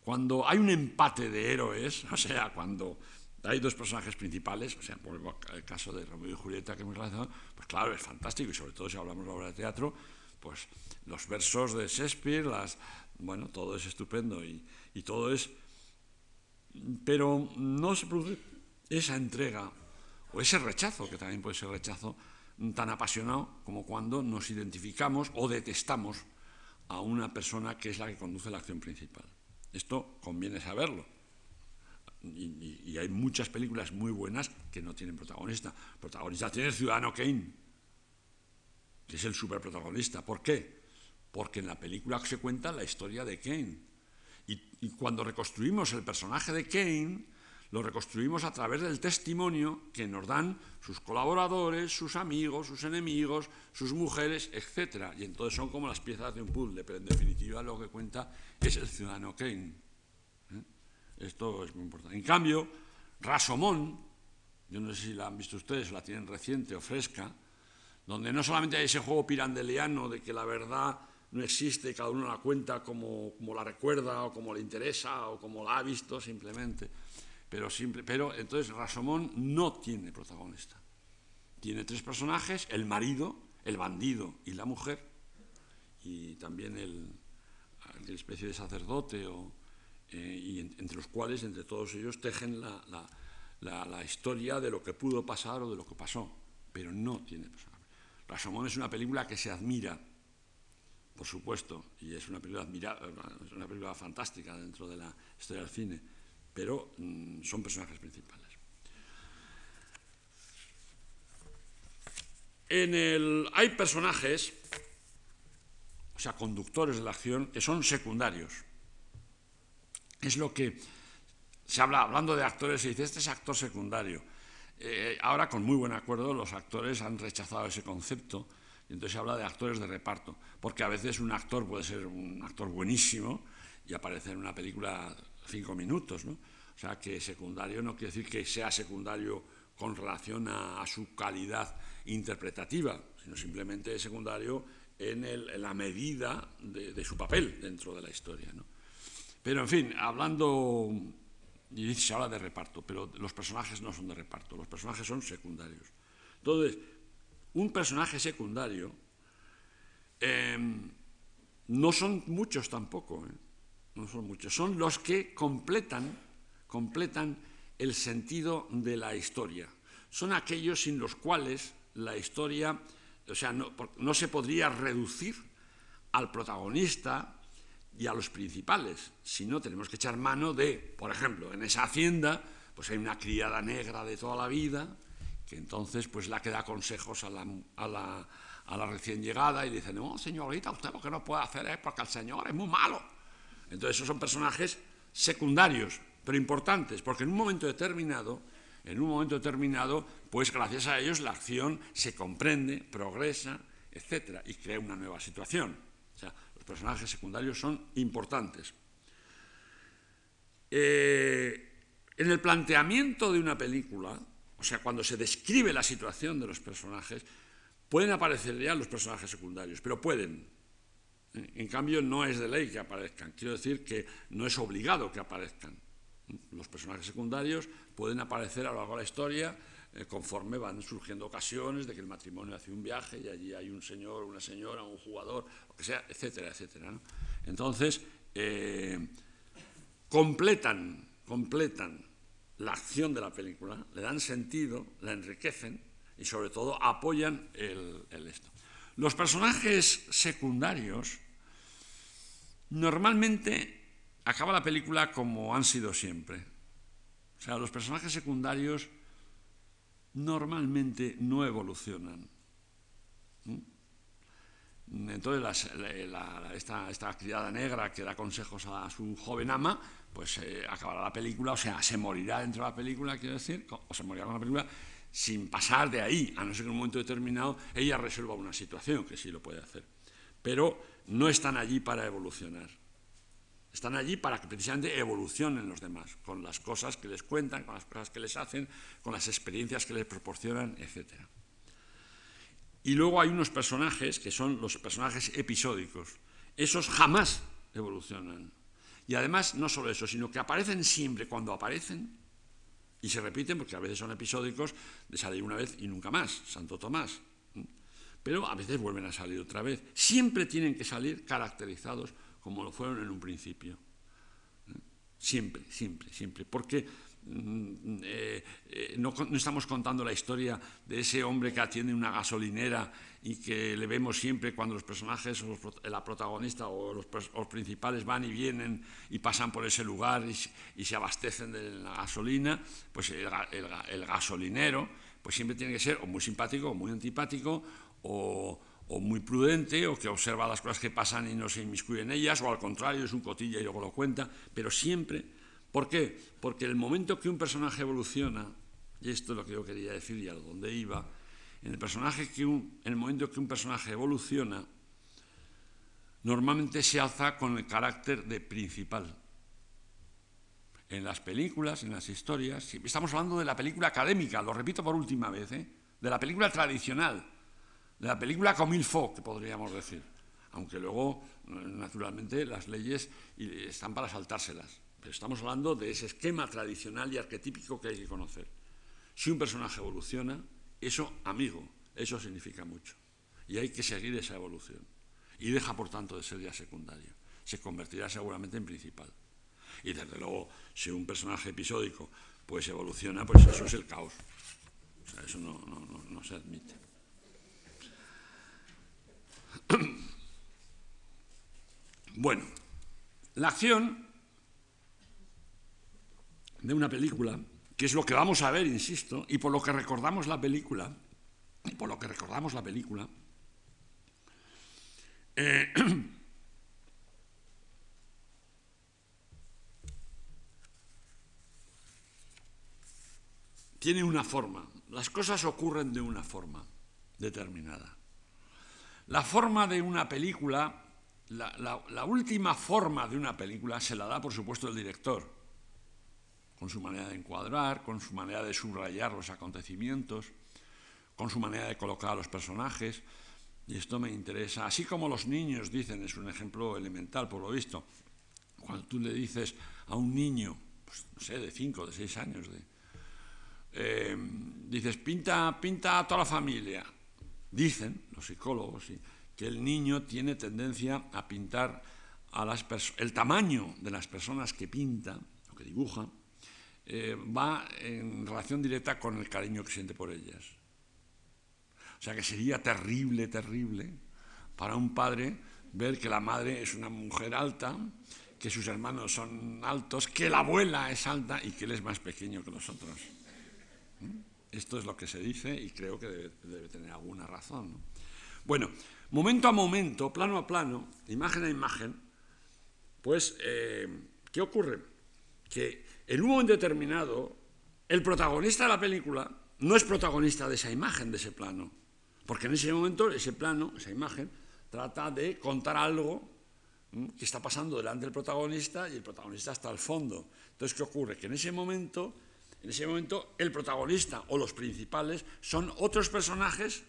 Cuando hay un empate de héroes, o sea, cuando hay dos personajes principales, o sea, por el caso de Romeo y Julieta que hemos realizado, pues claro, es fantástico y sobre todo si hablamos de obra de teatro, pues los versos de Shakespeare, las, bueno, todo es estupendo y todo es... Pero no se produce esa entrega o ese rechazo, que también puede ser rechazo, tan apasionado como cuando nos identificamos o detestamos a una persona que es la que conduce la acción principal. Esto conviene saberlo. Y, hay muchas películas muy buenas que no tienen protagonista. Protagonista tiene el ciudadano Kane, que es el superprotagonista. ¿Por qué? Porque en la película se cuenta la historia de Kane. y cuando reconstruimos el personaje de Kane, lo reconstruimos a través del testimonio que nos dan sus colaboradores, sus amigos, sus enemigos, sus mujeres, etc. Y entonces son como las piezas de un puzzle, pero en definitiva lo que cuenta es el ciudadano Kane. Esto es muy importante. En cambio, Rasomón, yo no sé si la han visto ustedes, la tienen reciente o fresca, donde no solamente hay ese juego pirandeliano de que la verdad no existe, cada uno la cuenta como, como la recuerda o como le interesa o como la ha visto simplemente, pero, pero entonces Rasomón no tiene protagonista. Tiene tres personajes, el marido, el bandido y la mujer, y también el, el especie de sacerdote, o, eh, y entre los cuales, entre todos ellos, tejen la, la, la, historia de lo que pudo pasar o de lo que pasó, pero no tiene personaje. Rasomón es una película que se admira, por supuesto, y es una película, admira, una película fantástica dentro de la historia del cine, pero mm, son personajes principales. En el, hay personajes, o sea, conductores de la acción, que son secundarios. Es lo que se habla, hablando de actores, se dice, este es actor secundario. Eh, ahora, con muy buen acuerdo, los actores han rechazado ese concepto y entonces se habla de actores de reparto, porque a veces un actor puede ser un actor buenísimo y aparecer en una película cinco minutos, ¿no? O sea, que secundario no quiere decir que sea secundario con relación a, su calidad interpretativa, sino simplemente secundario en, la medida de, su papel dentro de la historia. ¿no? Pero, en fin, hablando, y se habla de reparto, pero los personajes no son de reparto, los personajes son secundarios. Entonces, un personaje secundario em, no son muchos tampoco, ¿eh? no son muchos, son los que completan completan el sentido de la historia. Son aquellos sin los cuales la historia, o sea, no, se podría reducir al protagonista y a los principales, sino tenemos que echar mano de, por ejemplo, en esa hacienda, pues hay una criada negra de toda la vida, que entonces pues la que da consejos a la, a la, a la recién llegada y dice, no, señorita, usted lo que no puede hacer es porque el señor es muy malo. Entonces esos son personajes secundarios, pero importantes, porque en un momento determinado, en un momento determinado, pues gracias a ellos la acción se comprende, progresa, etcétera, y crea una nueva situación. Personajes secundarios son importantes. Eh, en el planteamiento de una película, o sea, cuando se describe la situación de los personajes, pueden aparecer ya los personajes secundarios, pero pueden. En cambio, no es de ley que aparezcan. Quiero decir que no es obligado que aparezcan. Los personajes secundarios pueden aparecer a lo largo de la historia eh, conforme van surgiendo ocasiones de que el matrimonio hace un viaje y allí hay un señor, una señora, un jugador, lo que sea, etcétera, etcétera. Entonces, eh, completan, completan la acción de la película, le dan sentido, la enriquecen y sobre todo apoyan el, el esto. Los personajes secundarios normalmente acaba la película como han sido siempre. O sea, los personajes secundarios normalmente no evolucionan. Entonces, esta, criada negra que da consejos a su joven ama, pues eh, acabará la película, o sea, se morirá dentro de la película, quiero decir, o se morirá con la película, sin pasar de ahí, a no ser que en un momento determinado ella resuelva una situación, que sí lo puede hacer. Pero no están allí para evolucionar. Están allí para que precisamente evolucionen los demás, con las cosas que les cuentan, con las cosas que les hacen, con las experiencias que les proporcionan, etc. Y luego hay unos personajes que son los personajes episódicos. Esos jamás evolucionan. Y además, no solo eso, sino que aparecen siempre cuando aparecen, Y se repiten porque a veces son episódicos de salir una vez y nunca más, Santo Tomás. Pero a veces vuelven a salir otra vez. Siempre tienen que salir caracterizados como lo fueron en un principio. Siempre, siempre, siempre. Porque mm, eh, eh, no, estamos contando la historia de ese hombre que atiende una gasolinera y que le vemos siempre cuando los personajes, o la protagonista o los, principales van y vienen y pasan por ese lugar y, se abastecen de la gasolina, pues el, gasolinero pues siempre tiene que ser o muy simpático o muy antipático o, o, muy prudente o que observa las cosas que pasan y no se inmiscuye en ellas o al contrario es un cotilla y luego lo cuenta, pero siempre, ¿por qué? Porque el momento que un personaje evoluciona, y esto es lo que yo quería decir y a donde iba, en el, personaje que en el momento que un personaje evoluciona, normalmente se alza con el carácter de principal. En las películas, en las historias, estamos hablando de la película académica, lo repito por última vez, ¿eh? de la película tradicional, la película comme il faut, que podríamos decir. Aunque luego, naturalmente, las leyes están para saltárselas. Pero estamos hablando de ese esquema tradicional y arquetípico que hay que conocer. Si un personaje evoluciona, eso, amigo, eso significa mucho. Y hay que seguir esa evolución. Y deja, por tanto, de ser ya secundario. Se convertirá seguramente en principal. Y desde luego, si un personaje episódico pues evoluciona, pues eso es el caos. O sea, eso no, no se admite. Bueno, la acción de una película que es lo que vamos a ver, insisto, y por lo que recordamos la película, por lo que recordamos la película, eh, tiene una forma, las cosas ocurren de una forma determinada. La forma de una película, la, última forma de una película se la da, por supuesto, el director con su manera de encuadrar, con su manera de subrayar los acontecimientos, con su manera de colocar a los personajes. Y esto me interesa. Así como los niños dicen, es un ejemplo elemental por lo visto, cuando tú le dices a un niño, pues, no sé, de 5, de 6 años, eh, dices, pinta, pinta a toda la familia. Dicen los psicólogos que el niño tiene tendencia a pintar el tamaño de las personas que pinta o que dibuja eh, va en relación directa con el cariño que siente por ellas. O sea que sería terrible, terrible para un padre ver que la madre es una mujer alta, que sus hermanos son altos, que la abuela es alta y que él es más pequeño que nosotros. ¿Mm? Esto es lo que se dice y creo que debe, tener alguna razón. Bueno, momento a momento, plano a plano, imagen a imagen, pues, eh, ¿qué ocurre? Que en un momento determinado, el protagonista de la película no es protagonista de esa imagen, de ese plano. Porque en ese momento, ese plano, esa imagen, trata de contar algo que está pasando delante del protagonista y el protagonista está al fondo. Entonces, ¿qué ocurre? Que en ese momento, en ese momento, el protagonista o los principales son otros personajes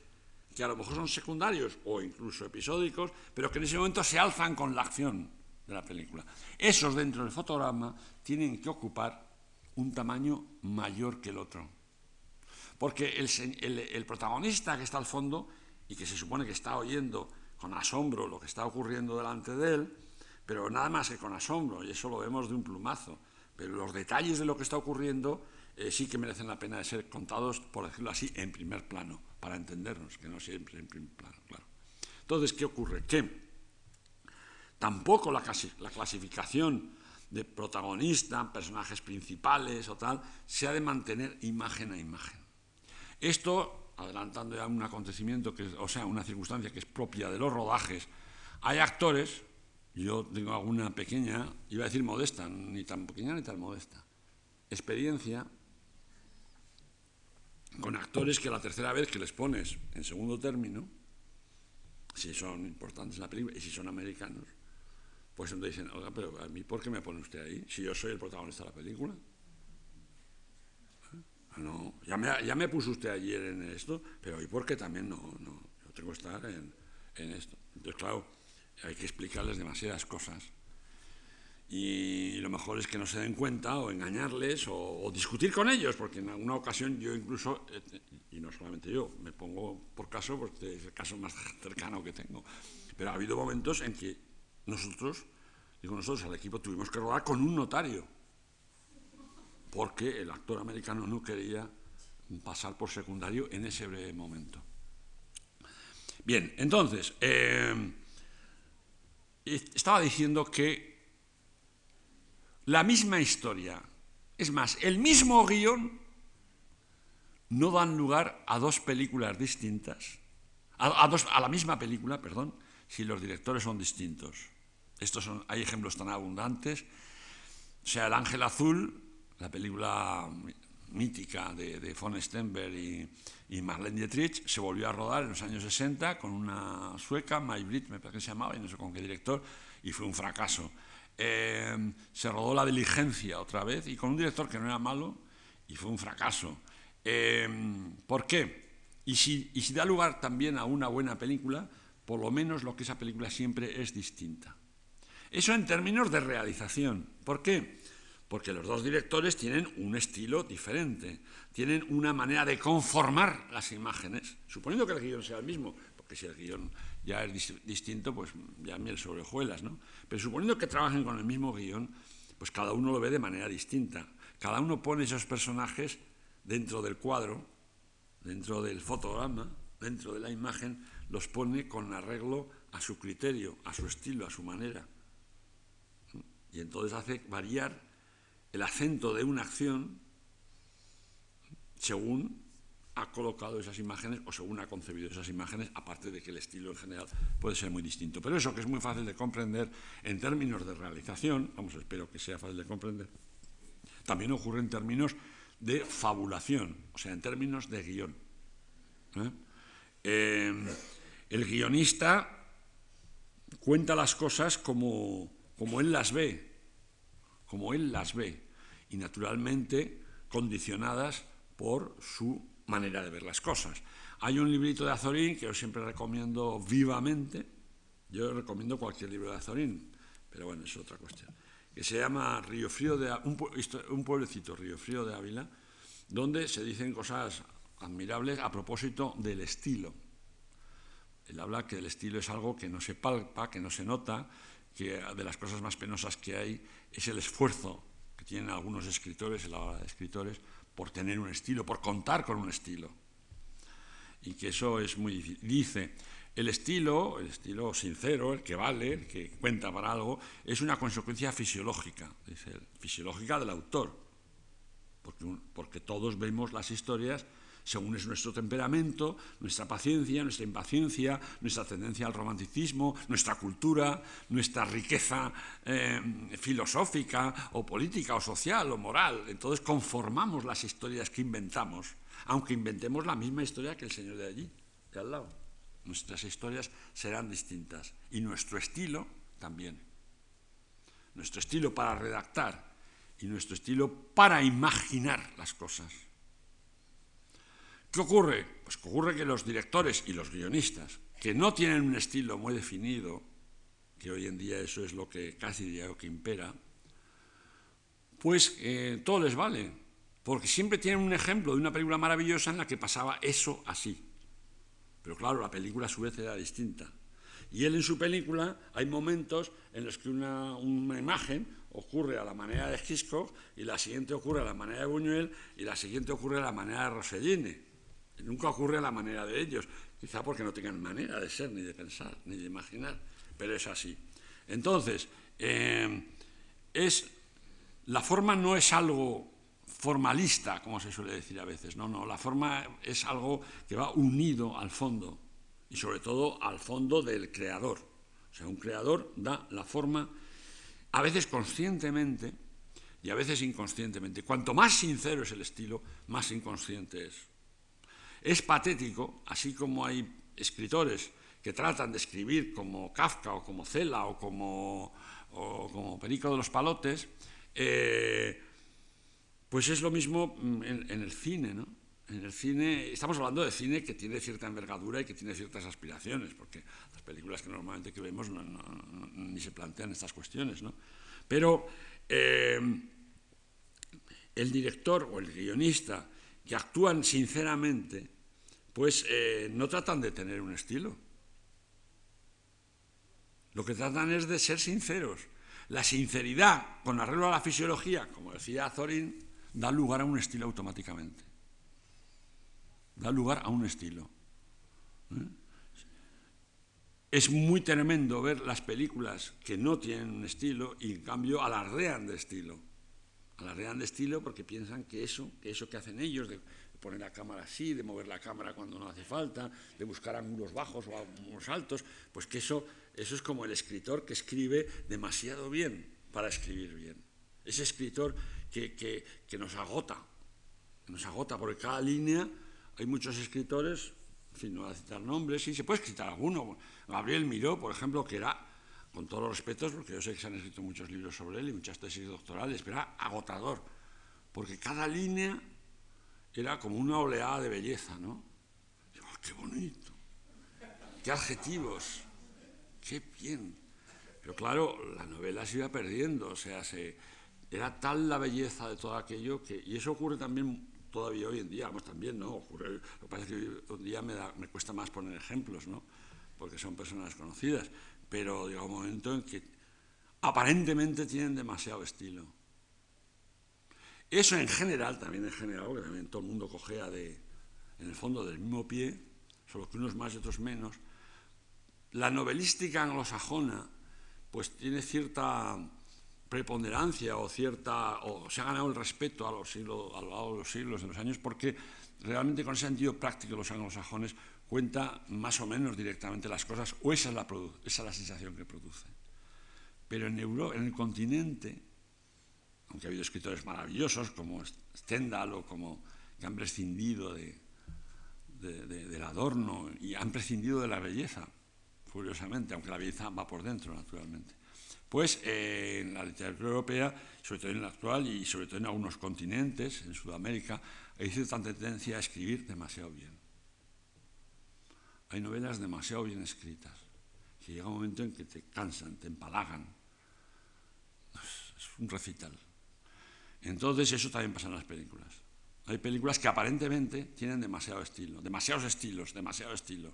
que a lo mejor son secundarios o incluso episódicos, pero que en ese momento se alzan con la acción de la película. Esos dentro del fotograma tienen que ocupar un tamaño mayor que el otro. Porque el, protagonista que está al fondo y que se supone que está oyendo con asombro lo que está ocurriendo delante de él, pero nada más que con asombro, y eso lo vemos de un plumazo, pero los detalles de lo que está ocurriendo eh, sí que merecen la pena de ser contados, por decirlo así, en primer plano, para entendernos, que no siempre en primer plano, claro. Entonces, ¿qué ocurre? Que Tampoco la, clasificación de protagonista, personajes principales o tal, se ha de mantener imagen a imagen. Esto, adelantando ya un acontecimiento, que, o sea, una circunstancia que es propia de los rodajes, hay actores, yo tengo alguna pequeña, iba a decir modesta, ni tan pequeña ni tan modesta, experiencia con actores que la tercera vez que les pones en segundo término, si son importantes en la película y si son americanos, pues entonces dicen, oiga, pero a mí, ¿por qué me pone usted ahí? Si yo soy el protagonista de la película. Ah, no, ya me, ya me puso usted ayer en esto, pero ¿y por qué también no? no yo tengo que estar en, en esto. Entonces, claro, hay que explicarles demasiadas cosas. Y lo mejor es que no se den cuenta o engañarles o, discutir con ellos, porque en alguna ocasión yo incluso, eh, y no solamente yo, me pongo por caso porque es el caso más cercano que tengo, pero ha habido momentos en que nosotros, digo nosotros al equipo, tuvimos que rodar con un notario, porque el actor americano no quería pasar por secundario en ese breve momento. Bien, entonces, eh, estaba diciendo que la misma historia, es más, el mismo guion, no dan lugar a dos películas distintas, a, dos, a la misma película, perdón, si los directores son distintos. Estos son, hay ejemplos tan abundantes. O sea, El Ángel Azul, la película mítica de, von Stenberg y, y, Marlene Dietrich, se volvió a rodar en los años 60 con una sueca, May Britt, me parece que se llamaba, y no sé con qué director, y fue un fracaso. Em, se rodó La Diligencia otra vez y con un director que no era malo y fue un fracaso. Em, ¿Por qué? Y si, da lugar también a una buena película, por lo menos lo que esa película siempre es distinta. Eso en términos de realización. ¿Por qué? Porque los dos directores tienen un estilo diferente, tienen una manera de conformar las imágenes, suponiendo que el guion sea el mismo, porque si el guion ya es distinto, pues ya miel sobre hojuelas, ¿no? Pero suponiendo que trabajen con el mismo guion, pues cada uno lo ve de manera distinta. Cada uno pone esos personajes dentro del cuadro, dentro del fotograma, dentro de la imagen, los pone con arreglo a su criterio, a su estilo, a su manera. Y entonces hace variar el acento de una acción según ha colocado esas imágenes o según ha concebido esas imágenes, aparte de que el estilo en general puede ser muy distinto. Pero eso que es muy fácil de comprender en términos de realización, vamos, espero que sea fácil de comprender, también ocurre en términos de fabulación, o sea, en términos de guion. ¿eh? Eh, el guionista cuenta las cosas como, como él las ve, como él las ve, y naturalmente condicionadas por su manera de ver las cosas. Hay un librito de Azorín que yo siempre recomiendo vivamente, yo recomiendo cualquier libro de Azorín, pero bueno, es otra cuestión, que se llama Río Frío de un, un pueblecito, Río Frío de Ávila, donde se dicen cosas admirables a propósito del estilo. Él habla que el estilo es algo que no se palpa, que no se nota, que de las cosas más penosas que hay es el esfuerzo que tienen algunos escritores, la hora de escritores, por tener un estilo, por contar con un estilo. Y que eso es muy difícil. Dice, el estilo, el estilo sincero, el que vale, el que cuenta para algo, es una consecuencia fisiológica, dice fisiológica del autor. Porque, porque todos vemos las historias según es nuestro temperamento, nuestra paciencia, nuestra impaciencia, nuestra tendencia al romanticismo, nuestra cultura, nuestra riqueza eh, filosófica o política o social o moral. Entonces conformamos las historias que inventamos, aunque inventemos la misma historia que el señor de allí, de al lado. Nuestras historias serán distintas y nuestro estilo también. Nuestro estilo para redactar y nuestro estilo para imaginar las cosas. ¿Qué ocurre? Pues que ocurre que los directores y los guionistas, que no tienen un estilo muy definido, que hoy en día eso es lo que casi diría que impera, pues eh, todo les vale, porque siempre tienen un ejemplo de una película maravillosa en la que pasaba eso así. Pero claro, la película a su vez era distinta. Y él en su película hay momentos en los que una, una imagen ocurre a la manera de Hitchcock y la siguiente ocurre a la manera de Buñuel y la siguiente ocurre a la manera de Rossellini. Nunca ocurre a la manera de ellos, quizá porque no tengan manera de ser, ni de pensar, ni de imaginar, pero es así. Entonces, eh, es, la forma no es algo formalista, como se suele decir a veces, no, no, la forma es algo que va unido al fondo, y sobre todo al fondo del creador. O sea, un creador da la forma, a veces conscientemente y a veces inconscientemente. Cuanto más sincero es el estilo, más inconsciente es. Es patético, así como hay escritores que tratan de escribir como Kafka o como Cela o como, como Perico de los Palotes, eh, pues es lo mismo en, el cine, ¿no? en el cine, estamos hablando de cine que tiene cierta envergadura y que tiene ciertas aspiraciones, porque las películas que normalmente que vemos ni se plantean estas cuestiones, ¿no? Pero eh, el director o el guionista que actúan sinceramente, pues eh, no tratan de tener un estilo. Lo que tratan es de ser sinceros. La sinceridad con arreglo a la fisiología, como decía Zorin, da lugar a un estilo automáticamente. Da lugar a un estilo. ¿eh? Es muy tremendo ver las películas que no tienen un estilo y en cambio alardean de estilo alardean de estilo porque piensan que eso, que eso que hacen ellos, de poner la cámara así, de mover la cámara cuando no hace falta, de buscar ángulos bajos o ángulos altos, pues que eso, eso es como el escritor que escribe demasiado bien para escribir bien. Ese escritor que, que, que nos agota, que nos agota, porque cada línea hay muchos escritores, en fin, no voy a citar nombres, sí, se puede citar alguno. Gabriel Miró, por ejemplo, que era con todos los respetos, porque yo sé que se han escrito muchos libros sobre él y muchas tesis doctorales, pero era agotador, porque cada línea era como una oleada de belleza, ¿no? Oh, ¡Qué bonito! ¡Qué adjetivos! ¡Qué bien! Pero claro, la novela se iba perdiendo, o sea, se, era tal la belleza de todo aquello que, y eso ocurre también todavía hoy en día, vamos, también, ¿no? Ocurre, lo que pasa es que hoy en día me, me cuesta más poner ejemplos, ¿no? Porque son personas conocidas, pero llega un momento en que aparentemente tienen demasiado estilo. Eso en general, también en general, porque también todo el mundo cogea de, en el fondo del mismo pie, solo que unos más y otros menos, la novelística anglosajona pues tiene cierta preponderancia o cierta o se ha ganado el respeto a, los siglos, a lo largo de los siglos, de los años, porque realmente con ese sentido práctico los anglosajones cuenta más o menos directamente las cosas, o esa es la, esa es la sensación que produce. Pero en, Euro, en el continente, aunque ha habido escritores maravillosos como Stendhal o como que han prescindido de, del adorno y han prescindido de la belleza, curiosamente, aunque la belleza va por dentro, naturalmente. Pues eh, en la literatura europea, sobre todo en la actual y sobre todo en algunos continentes, en Sudamérica, hay cierta tendencia a escribir demasiado bien. Hay novelas demasiado bien escritas, que llega un momento en que te cansan, te empalagan. Es un recital. Entonces eso también pasa en las películas. Hay películas que aparentemente tienen demasiado estilo, demasiados estilos, demasiado estilo,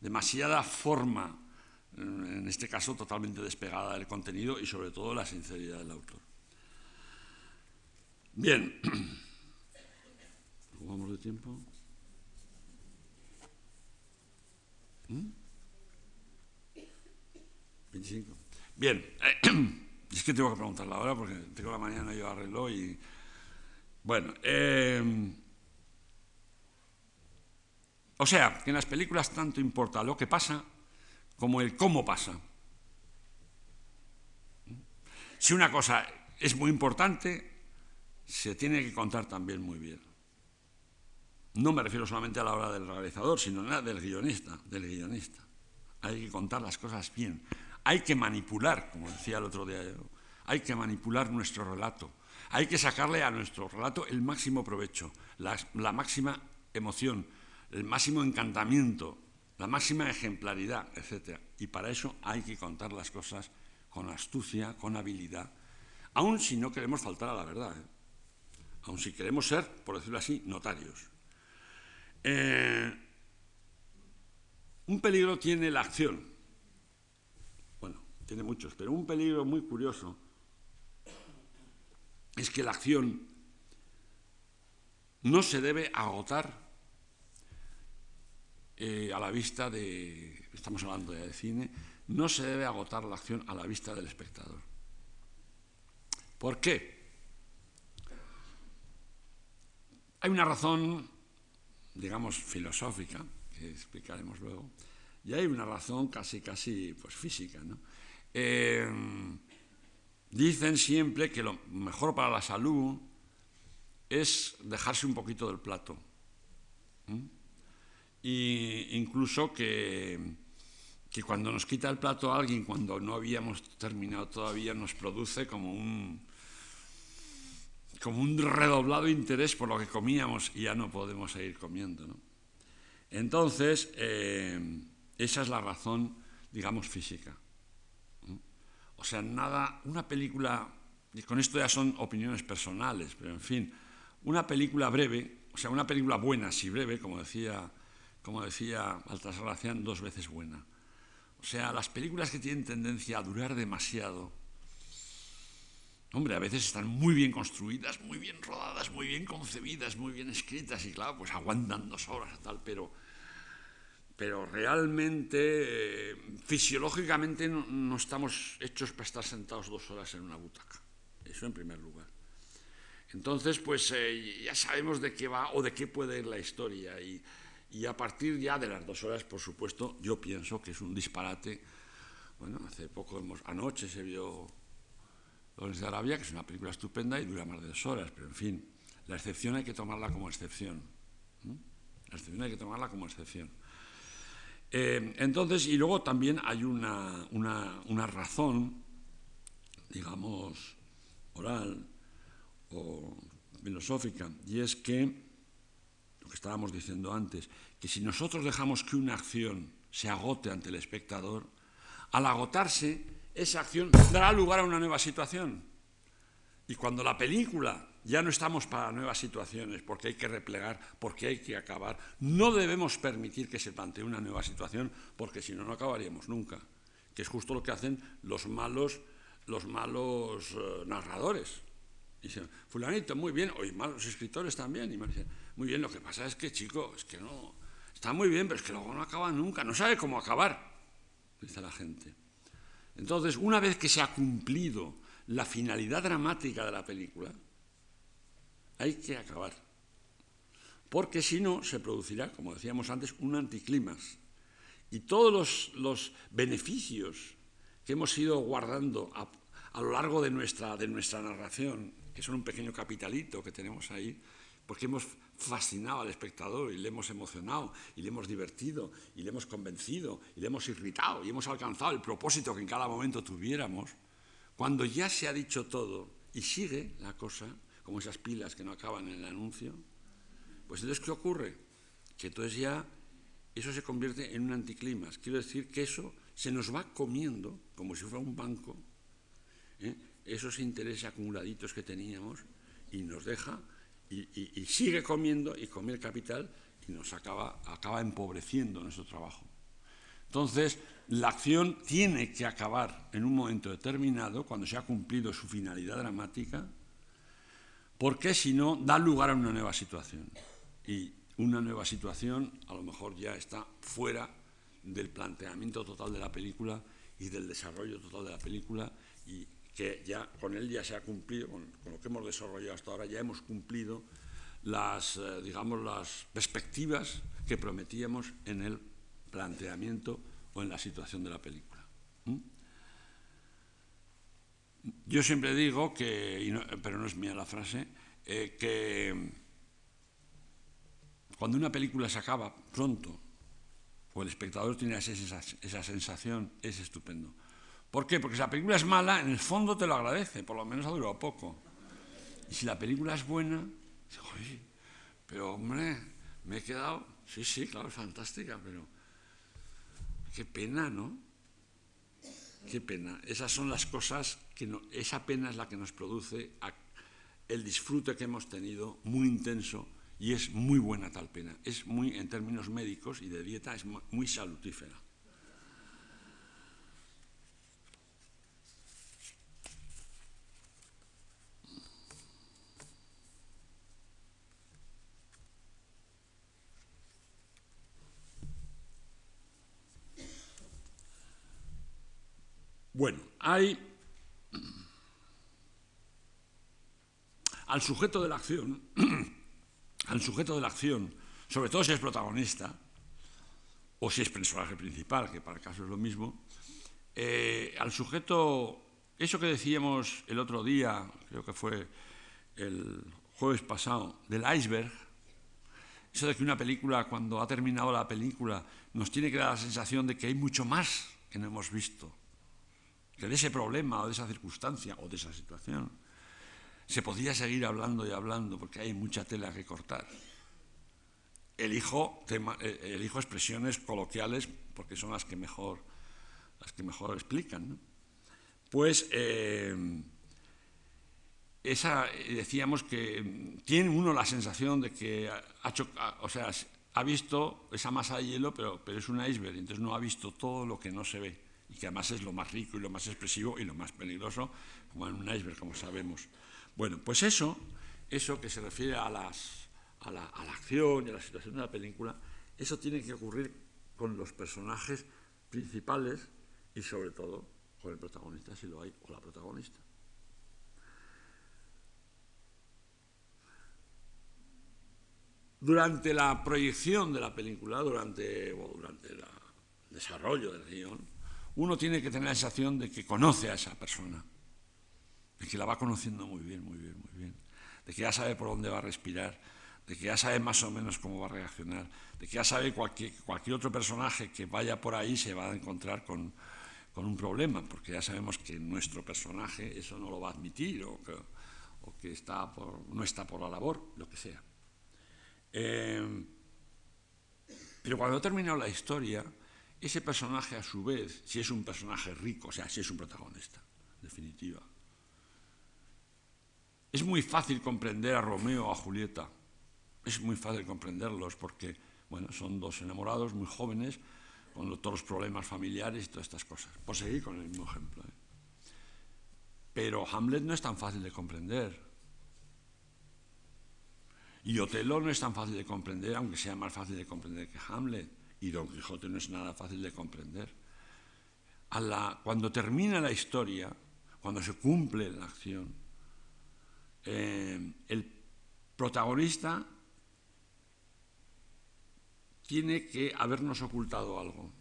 demasiada forma, en este caso totalmente despegada del contenido y sobre todo la sinceridad del autor. Bien, ¿vamos de tiempo? 25. ¿Mm? Bien, es que tengo que preguntar la hora porque tengo la mañana yo arreglo y. Bueno, em, o sea, que en las películas tanto importa lo que pasa como el cómo pasa. Si una cosa es muy importante, se tiene que contar también muy bien. No me refiero solamente a la obra del realizador, sino del guionista, del guionista. Hay que contar las cosas bien. Hay que manipular, como decía el otro día, hay que manipular nuestro relato. Hay que sacarle a nuestro relato el máximo provecho, la, la máxima emoción, el máximo encantamiento, la máxima ejemplaridad, etc. Y para eso hay que contar las cosas con astucia, con habilidad, aun si no queremos faltar a la verdad, ¿eh? aun si queremos ser, por decirlo así, notarios. Eh, un peligro tiene la acción. Bueno, tiene muchos, pero un peligro muy curioso es que la acción no se debe agotar eh, a la vista de, estamos hablando de cine, no se debe agotar la acción a la vista del espectador. ¿Por qué? Hay una razón digamos, filosófica, que explicaremos luego, y hay una razón casi, casi, pues física, ¿no? Eh, dicen siempre que lo mejor para la salud es dejarse un poquito del plato. Y incluso que, que cuando nos quita el plato alguien, cuando no habíamos terminado todavía, nos produce como un, como un redoblado interés por lo que comíamos y ya no podemos seguir comiendo. Entonces, eh, esa es la razón, digamos, física. O sea, nada, una película, y con esto ya son opiniones personales, pero en fin, una película breve, o sea, una película buena, si breve, como decía, como decía Altasar dos veces buena. O sea, las películas que tienen tendencia a durar demasiado, hombre, a veces están muy bien construidas, muy bien rodadas, muy bien concebidas, muy bien escritas y claro, pues aguantan dos horas tal, pero, pero realmente, eh, fisiológicamente no, estamos hechos para estar sentados dos horas en una butaca. Eso en primer lugar. Entonces, pues eh, ya sabemos de qué va o de qué puede ir la historia y, y a partir ya de las dos horas, por supuesto, yo pienso que es un disparate. Bueno, hace poco, hemos, anoche se vio Lawrence de Arabia, que es una película estupenda y dura más de dos horas, pero en fin, la excepción hay que tomarla como excepción. La excepción hay que tomarla como excepción. Eh, entonces, y luego también hay una, una, razón, digamos, oral o filosófica, y es que, lo que estábamos diciendo antes, que si nosotros dejamos que una acción se agote ante el espectador, al agotarse esa acción dará lugar a una nueva situación. Y cuando la película ya no estamos para nuevas situaciones, porque hay que replegar, porque hay que acabar, no debemos permitir que se plantee una nueva situación, porque si no, no acabaríamos nunca. Que es justo lo que hacen los malos, los malos eh, narradores. Dicen, fulanito, muy bien, o malos escritores también. Y me dicen, muy bien, lo que pasa es que, chico, es que no, está muy bien, pero es que luego no acaba nunca, no sabe cómo acabar, dice la gente. Entonces, una vez que se ha cumplido la finalidad dramática de la película, hay que acabar. Porque si no, se producirá, como decíamos antes, un anticlimax. Y todos los, beneficios que hemos ido guardando a, a, lo largo de nuestra, de nuestra narración, que son un pequeño capitalito que tenemos ahí, porque hemos fascinado al espectador y le hemos emocionado y le hemos divertido y le hemos convencido y le hemos irritado y hemos alcanzado el propósito que en cada momento tuviéramos, cuando ya se ha dicho todo y sigue la cosa, como esas pilas que no acaban en el anuncio, pues entonces ¿qué ocurre? Que entonces ya eso se convierte en un anticlimax. Quiero decir que eso se nos va comiendo, como si fuera un banco, ¿eh? esos intereses acumuladitos que teníamos y nos deja y, sigue comiendo y comer capital y nos acaba, acaba empobreciendo nuestro trabajo. Entonces, la acción tiene que acabar en un momento determinado, cuando se ha cumplido su finalidad dramática, porque si no, da lugar a una nueva situación. Y una nueva situación a lo mejor ya está fuera del planteamiento total de la película y del desarrollo total de la película y que ya con él ya se ha cumplido, con, lo que hemos desarrollado hasta ahora, ya hemos cumplido las, eh, digamos, las perspectivas que prometíamos en el planteamiento o en la situación de la película. Yo siempre digo que, pero no es mía la frase, eh, que cuando una película se acaba pronto, o el espectador tiene esa sensación, es estupendo. ¿Por qué? Porque si la película es mala, en el fondo te lo agradece, por lo menos ha durado poco. Y si la película es buena, oye, pero hombre, me he quedado, sí, sí, claro, es fantástica, pero qué pena, ¿no? Qué pena. Esas son las cosas que esa pena es la que nos produce el disfrute que hemos tenido muy intenso y es muy buena tal pena. Es muy, en términos médicos y de dieta, es muy salutífera. Bueno, hay al sujeto de la acción, al sujeto de la acción, sobre todo si es protagonista o si es personaje principal, que para el caso es lo mismo, eh, al sujeto, eso que decíamos el otro día, creo que fue el jueves pasado, del iceberg, eso de que una película, cuando ha terminado la película, nos tiene que dar la sensación de que hay mucho más que no hemos visto que de ese problema o de esa circunstancia o de esa situación. Se podría seguir hablando y hablando porque hay mucha tela que cortar. Elijo, eh, elijo expresiones coloquiales porque son las que mejor, las que mejor explican. Pues eh, esa, decíamos que tiene uno la sensación de que ha, o sea, ha visto esa masa de hielo, pero, pero es un iceberg, entonces no ha visto todo lo que no se ve y que además es lo más rico y lo más expresivo y lo más peligroso, como en un iceberg, como sabemos. Bueno, pues eso, eso que se refiere a, las, a, la, a la acción y a la situación de la película, eso tiene que ocurrir con los personajes principales y sobre todo con el protagonista, si lo hay, o la protagonista. Durante la proyección de la película, durante, durante el desarrollo del guion, uno tiene que tener la sensación de que conoce a esa persona, de que la va conociendo muy bien, muy bien, muy bien, de que ya sabe por dónde va a respirar, de que ya sabe más o menos cómo va a reaccionar, de que ya sabe cualquier, cualquier otro personaje que vaya por ahí se va a encontrar con, un problema, porque ya sabemos que nuestro personaje eso no lo va a admitir o que, está no está por la labor, lo que sea. Eh, pero cuando ha terminado la historia, ese personaje, a su vez, si es un personaje rico, o sea, si es un protagonista, definitiva, es muy fácil comprender a Romeo o a Julieta. Es muy fácil comprenderlos porque, bueno, son dos enamorados muy jóvenes, con todos los problemas familiares y todas estas cosas. Por seguir con el mismo ejemplo. ¿eh? Pero Hamlet no es tan fácil de comprender. Y Otelo no es tan fácil de comprender, aunque sea más fácil de comprender que Hamlet y Don Quijote no es nada fácil de comprender. cuando termina la historia, cuando se cumple la acción, eh, el protagonista tiene que habernos ocultado algo.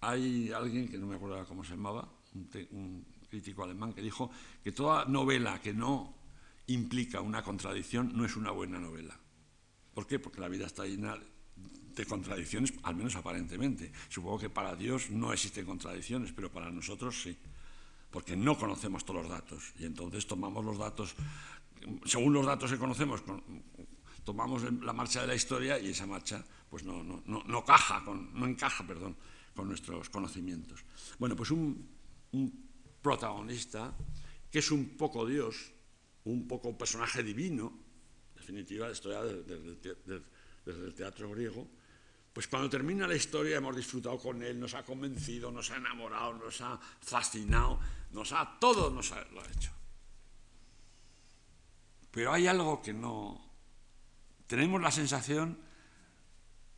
Hay alguien que no me acuerdo cómo se llamaba, un crítico alemán, que dijo que toda novela que no implica una contradicción no es una buena novela. ¿Por qué? Porque la vida está llena de contradicciones, al menos aparentemente. Supongo que para Dios no existen contradicciones, pero para nosotros sí, porque no conocemos todos los datos y entonces tomamos los datos, según los datos que conocemos, tomamos la marcha de la historia y esa marcha pues no, no, no, caja, no encaja perdón, con nuestros conocimientos. Bueno, pues un, protagonista que es un poco Dios, un poco personaje divino, definitiva, esto desde, el teatro griego, pues cuando termina la historia hemos disfrutado con él, nos ha convencido, nos ha enamorado, nos ha fascinado, nos ha todo nos ha, lo ha hecho. Pero hay algo que no... Tenemos la sensación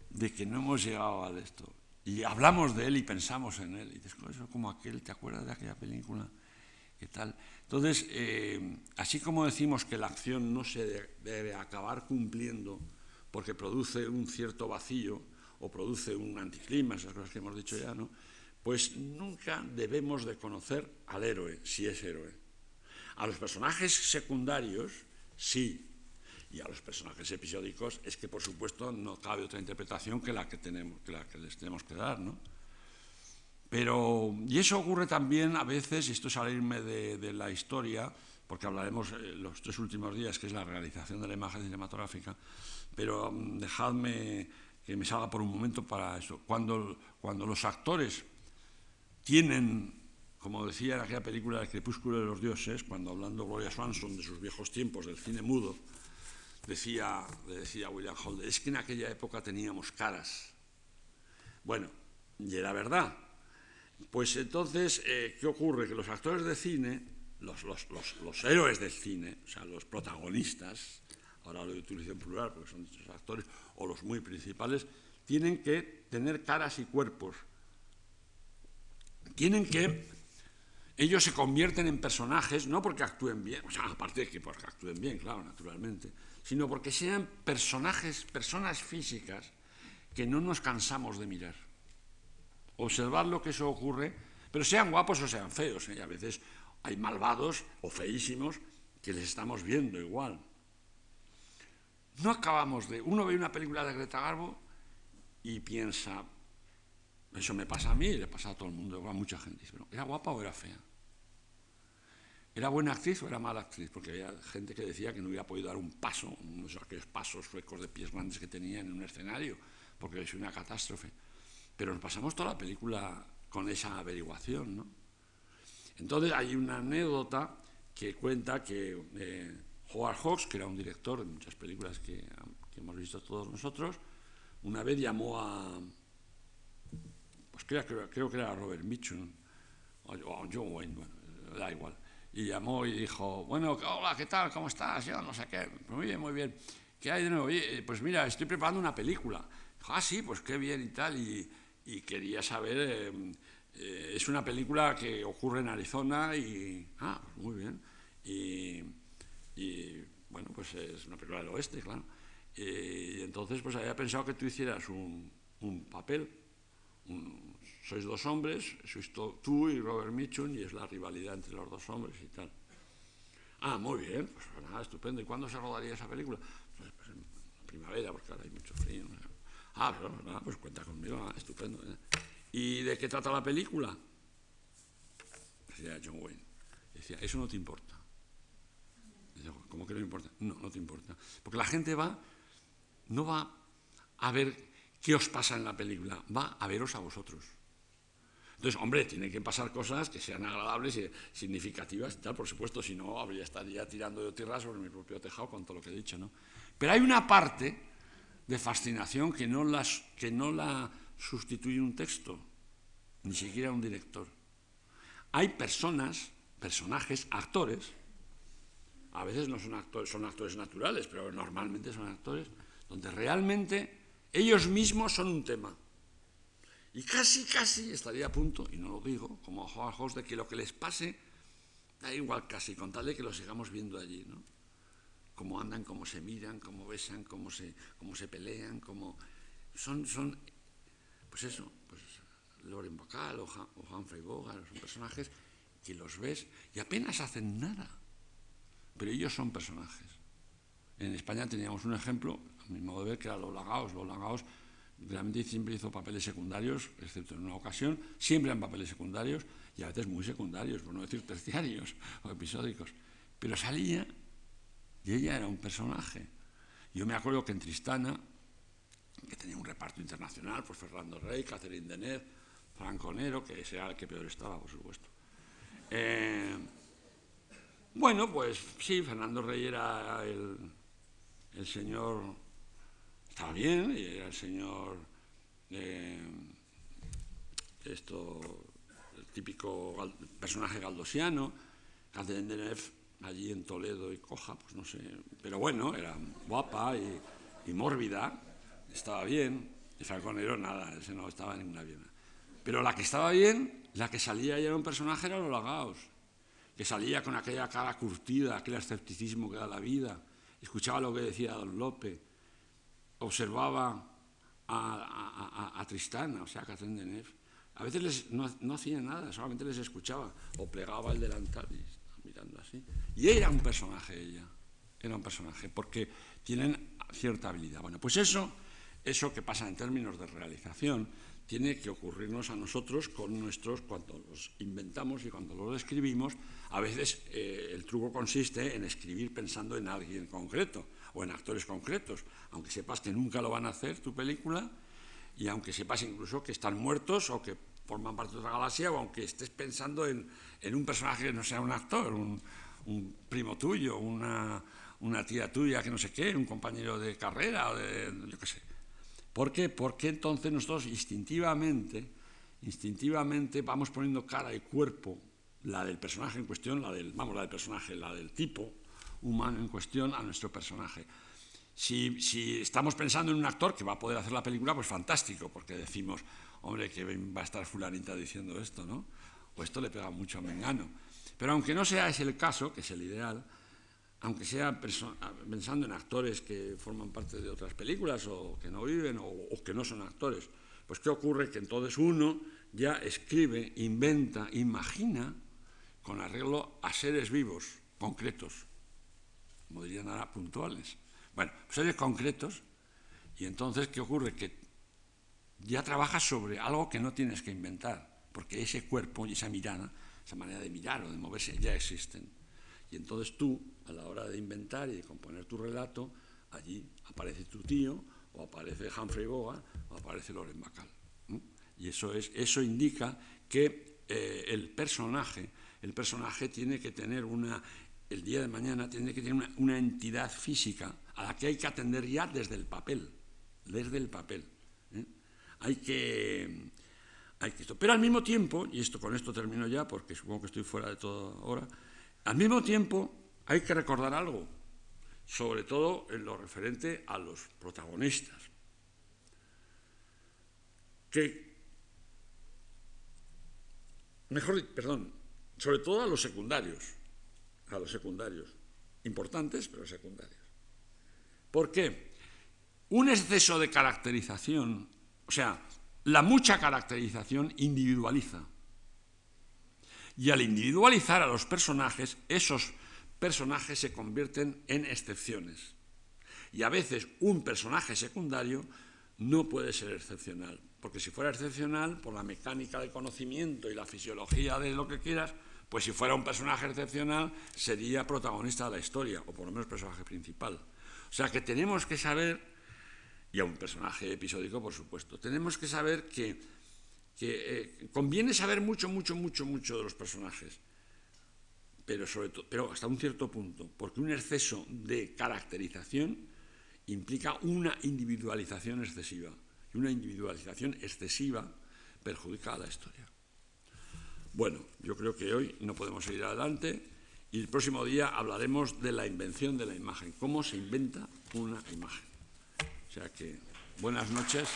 de que no hemos llegado a esto. Y hablamos de él y pensamos en él. Y después, como aquel, ¿te acuerdas de aquella película? Entonces, eh, así como decimos que la acción no se debe acabar cumpliendo porque produce un cierto vacío o produce un anticlima, esas cosas que hemos dicho ya, ¿no? pues nunca debemos de conocer al héroe, si es héroe. A los personajes secundarios, sí, y a los personajes episódicos es que, por supuesto, no cabe otra interpretación que la que, tenemos, que, la que les tenemos que dar, ¿no? Pero, y eso ocurre también a veces, y esto es salirme de, la historia, porque hablaremos eh, los tres últimos días, que es la realización de la imagen cinematográfica, pero mm, dejadme que me salga por un momento para eso. Cuando, cuando los actores tienen, como decía en aquella película El crepúsculo de los dioses, cuando hablando Gloria Swanson de sus viejos tiempos del cine mudo, decía, decía William Holden, es que en aquella época teníamos caras. Bueno, y era verdad, pues entonces, eh, ¿qué ocurre? Que los actores de cine, los, héroes del cine, o sea, los protagonistas, ahora lo utilizo en plural porque son dichos actores, o los muy principales, tienen que tener caras y cuerpos. Tienen que. Ellos se convierten en personajes, no porque actúen bien, o sea, aparte de que porque actúen bien, claro, naturalmente, sino porque sean personajes, personas físicas que no nos cansamos de mirar observar lo que eso ocurre, pero sean guapos o sean feos. ¿eh? A veces hay malvados o feísimos que les estamos viendo igual. No acabamos de... Uno ve una película de Greta Garbo y piensa, eso me pasa a mí le pasa a todo el mundo, a mucha gente. Pero, ¿Era guapa o era fea? ¿Era buena actriz o era mala actriz? Porque había gente que decía que no hubiera podido dar un paso, unos aquellos pasos suecos de pies grandes que tenía en un escenario, porque es una catástrofe. Pero nos pasamos toda la película con esa averiguación, ¿no? Entonces hay una anécdota que cuenta que eh, Howard Hawks, que era un director de muchas películas que, hemos visto todos nosotros, una vez llamó a, pues creo, creo, que era Robert Mitchum, o, o John Wayne, bueno, da igual, y llamó y dijo, bueno, hola, ¿qué tal? ¿Cómo estás? Yo no sé qué, muy bien, muy bien. ¿Qué hay de nuevo? pues mira, estoy preparando una película. Ah, sí, pues qué bien y tal, y, y quería saber, eh, eh, es una película que ocurre en Arizona y, ah, muy bien, y, y, bueno, pues es una película del oeste, claro. Y entonces pues había pensado que tú hicieras un, un papel, un, sois dos hombres, sois tú y Robert Mitchum, y es la rivalidad entre los dos hombres y tal. Ah, muy bien, pues nada, estupendo. ¿Y cuándo se rodaría esa película? Pues, pues en primavera, porque ahora hay mucho frío. Ah, pero pues cuenta conmigo, estupendo. ¿eh? ¿Y de qué trata la película? Decía John Wayne. Decía, eso no te importa. ¿Cómo que no importa? No, no te importa. Porque la gente va, no va a ver qué os pasa en la película, va a veros a vosotros. Entonces, hombre, tiene que pasar cosas que sean agradables y significativas y tal, por supuesto, si no, habría estaría tirando de tierra sobre mi propio tejado con todo lo que he dicho, ¿no? Pero hay una parte de fascinación que no, las, que no la sustituye un texto, ni siquiera un director. Hay personas, personajes, actores, a veces no son actores, son actores naturales, pero normalmente son actores, donde realmente ellos mismos son un tema. Y casi, casi estaría a punto, y no lo digo, como a Howard de que lo que les pase da igual casi, con tal de que lo sigamos viendo allí, ¿no? Cómo andan, cómo se miran, cómo besan, cómo se, cómo se pelean, cómo... Son, son, pues eso, pues Loren Bacall o, o Humphrey Bogart, son personajes que los ves y apenas hacen nada, pero ellos son personajes. En España teníamos un ejemplo, a mi modo de ver, que era Lola Gaos. Lola Gaos realmente siempre hizo papeles secundarios, excepto en una ocasión, siempre en papeles secundarios y a veces muy secundarios, por no decir terciarios o episódicos. Pero salía y ella era un personaje. Yo me acuerdo que en Tristana, que tenía un reparto internacional, pues Fernando Rey, Catherine Deneuve, Franco Nero, que ese era el que peor estaba, por supuesto. Eh, bueno, pues sí, Fernando Rey era el, el señor estaba bien, y era el señor, eh, esto, el típico personaje galdosiano, Catherine Deneuve, allí en Toledo y Coja, pues no sé, pero bueno, era guapa y, mórbida, estaba bien, y Falconero nada, ese no estaba en ninguna bien. Pero la que estaba bien, la que salía y era un personaje era Lola Gaos, que salía con aquella cara curtida, aquel escepticismo que da la vida, escuchaba lo que decía Don López, observaba a, Tristana, o sea, a Catherine Deneuve. A veces no, no, hacía nada, solamente les escuchaba, o plegaba el delantal y mirando así. Y era un personaje ella, era un personaje, porque tienen cierta habilidad. Bueno, pues eso, eso que pasa en términos de realización, tiene que ocurrirnos a nosotros con nuestros, cuando los inventamos y cuando los escribimos, a veces eh, el truco consiste en escribir pensando en alguien concreto o en actores concretos, aunque sepas que nunca lo van a hacer tu película y aunque sepas incluso que están muertos o que forman parte de otra galaxia o aunque estés pensando en, un personaje que no sea un actor, un, primo tuyo, una, una, tía tuya que no sé qué, un compañero de carrera o de yo qué sé. ¿Por qué? Porque entonces nosotros instintivamente, instintivamente vamos poniendo cara y cuerpo, la del personaje en cuestión, la del, vamos, la del personaje, la del tipo, humano en cuestión a nuestro personaje. Si, si, estamos pensando en un actor que va a poder hacer la película, pues fantástico, porque decimos, hombre, que va a estar fulanita diciendo esto, ¿no? Esto le pega mucho a Mengano. Pero aunque no sea ese el caso, que es el ideal, aunque sea pensando en actores que forman parte de otras películas o que no viven o, o que no son actores, pues ¿qué ocurre? Que entonces uno ya escribe, inventa, imagina con arreglo a seres vivos, concretos, como dirían ahora, puntuales. Bueno, seres concretos, y entonces, ¿qué ocurre? Que ya trabajas sobre algo que no tienes que inventar, porque ese cuerpo y esa mirada, esa manera de mirar o de moverse, ya existen. Y entonces tú, a la hora de inventar y de componer tu relato, allí aparece tu tío, o aparece Humphrey Bogart, o aparece Loren Bacall. Y eso, es, eso indica que eh, el personaje, el personaje tiene que tener una, el día de mañana tiene que tener una, entidad física a la que hay que atender ya desde el papel, desde el papel. ¿eh? Hay que, pero al mismo tiempo, y esto con esto termino ya porque supongo que estoy fuera de todo ahora, al mismo tiempo hay que recordar algo, sobre todo en lo referente a los protagonistas, que mejor, perdón, sobre todo a los secundarios, a los secundarios, importantes pero secundarios. ¿Por qué? Un exceso de caracterización, o sea, la mucha caracterización individualiza. Y al individualizar a los personajes, esos personajes se convierten en excepciones. Y a veces un personaje secundario no puede ser excepcional, porque si fuera excepcional, por la mecánica del conocimiento y la fisiología de lo que quieras, pues si fuera un personaje excepcional, sería protagonista de la historia, o por lo menos personaje principal. O sea que tenemos que saber, y a un personaje episódico, por supuesto, tenemos que saber que, eh, conviene saber mucho, mucho, mucho, mucho de los personajes, pero, sobre pero hasta un cierto punto, porque un exceso de caracterización implica una individualización excesiva y una individualización excesiva perjudica a la historia. Bueno, yo creo que hoy no podemos seguir adelante y el próximo día hablaremos de la invención de la imagen, cómo se inventa una imagen. O sea que, buenas noches.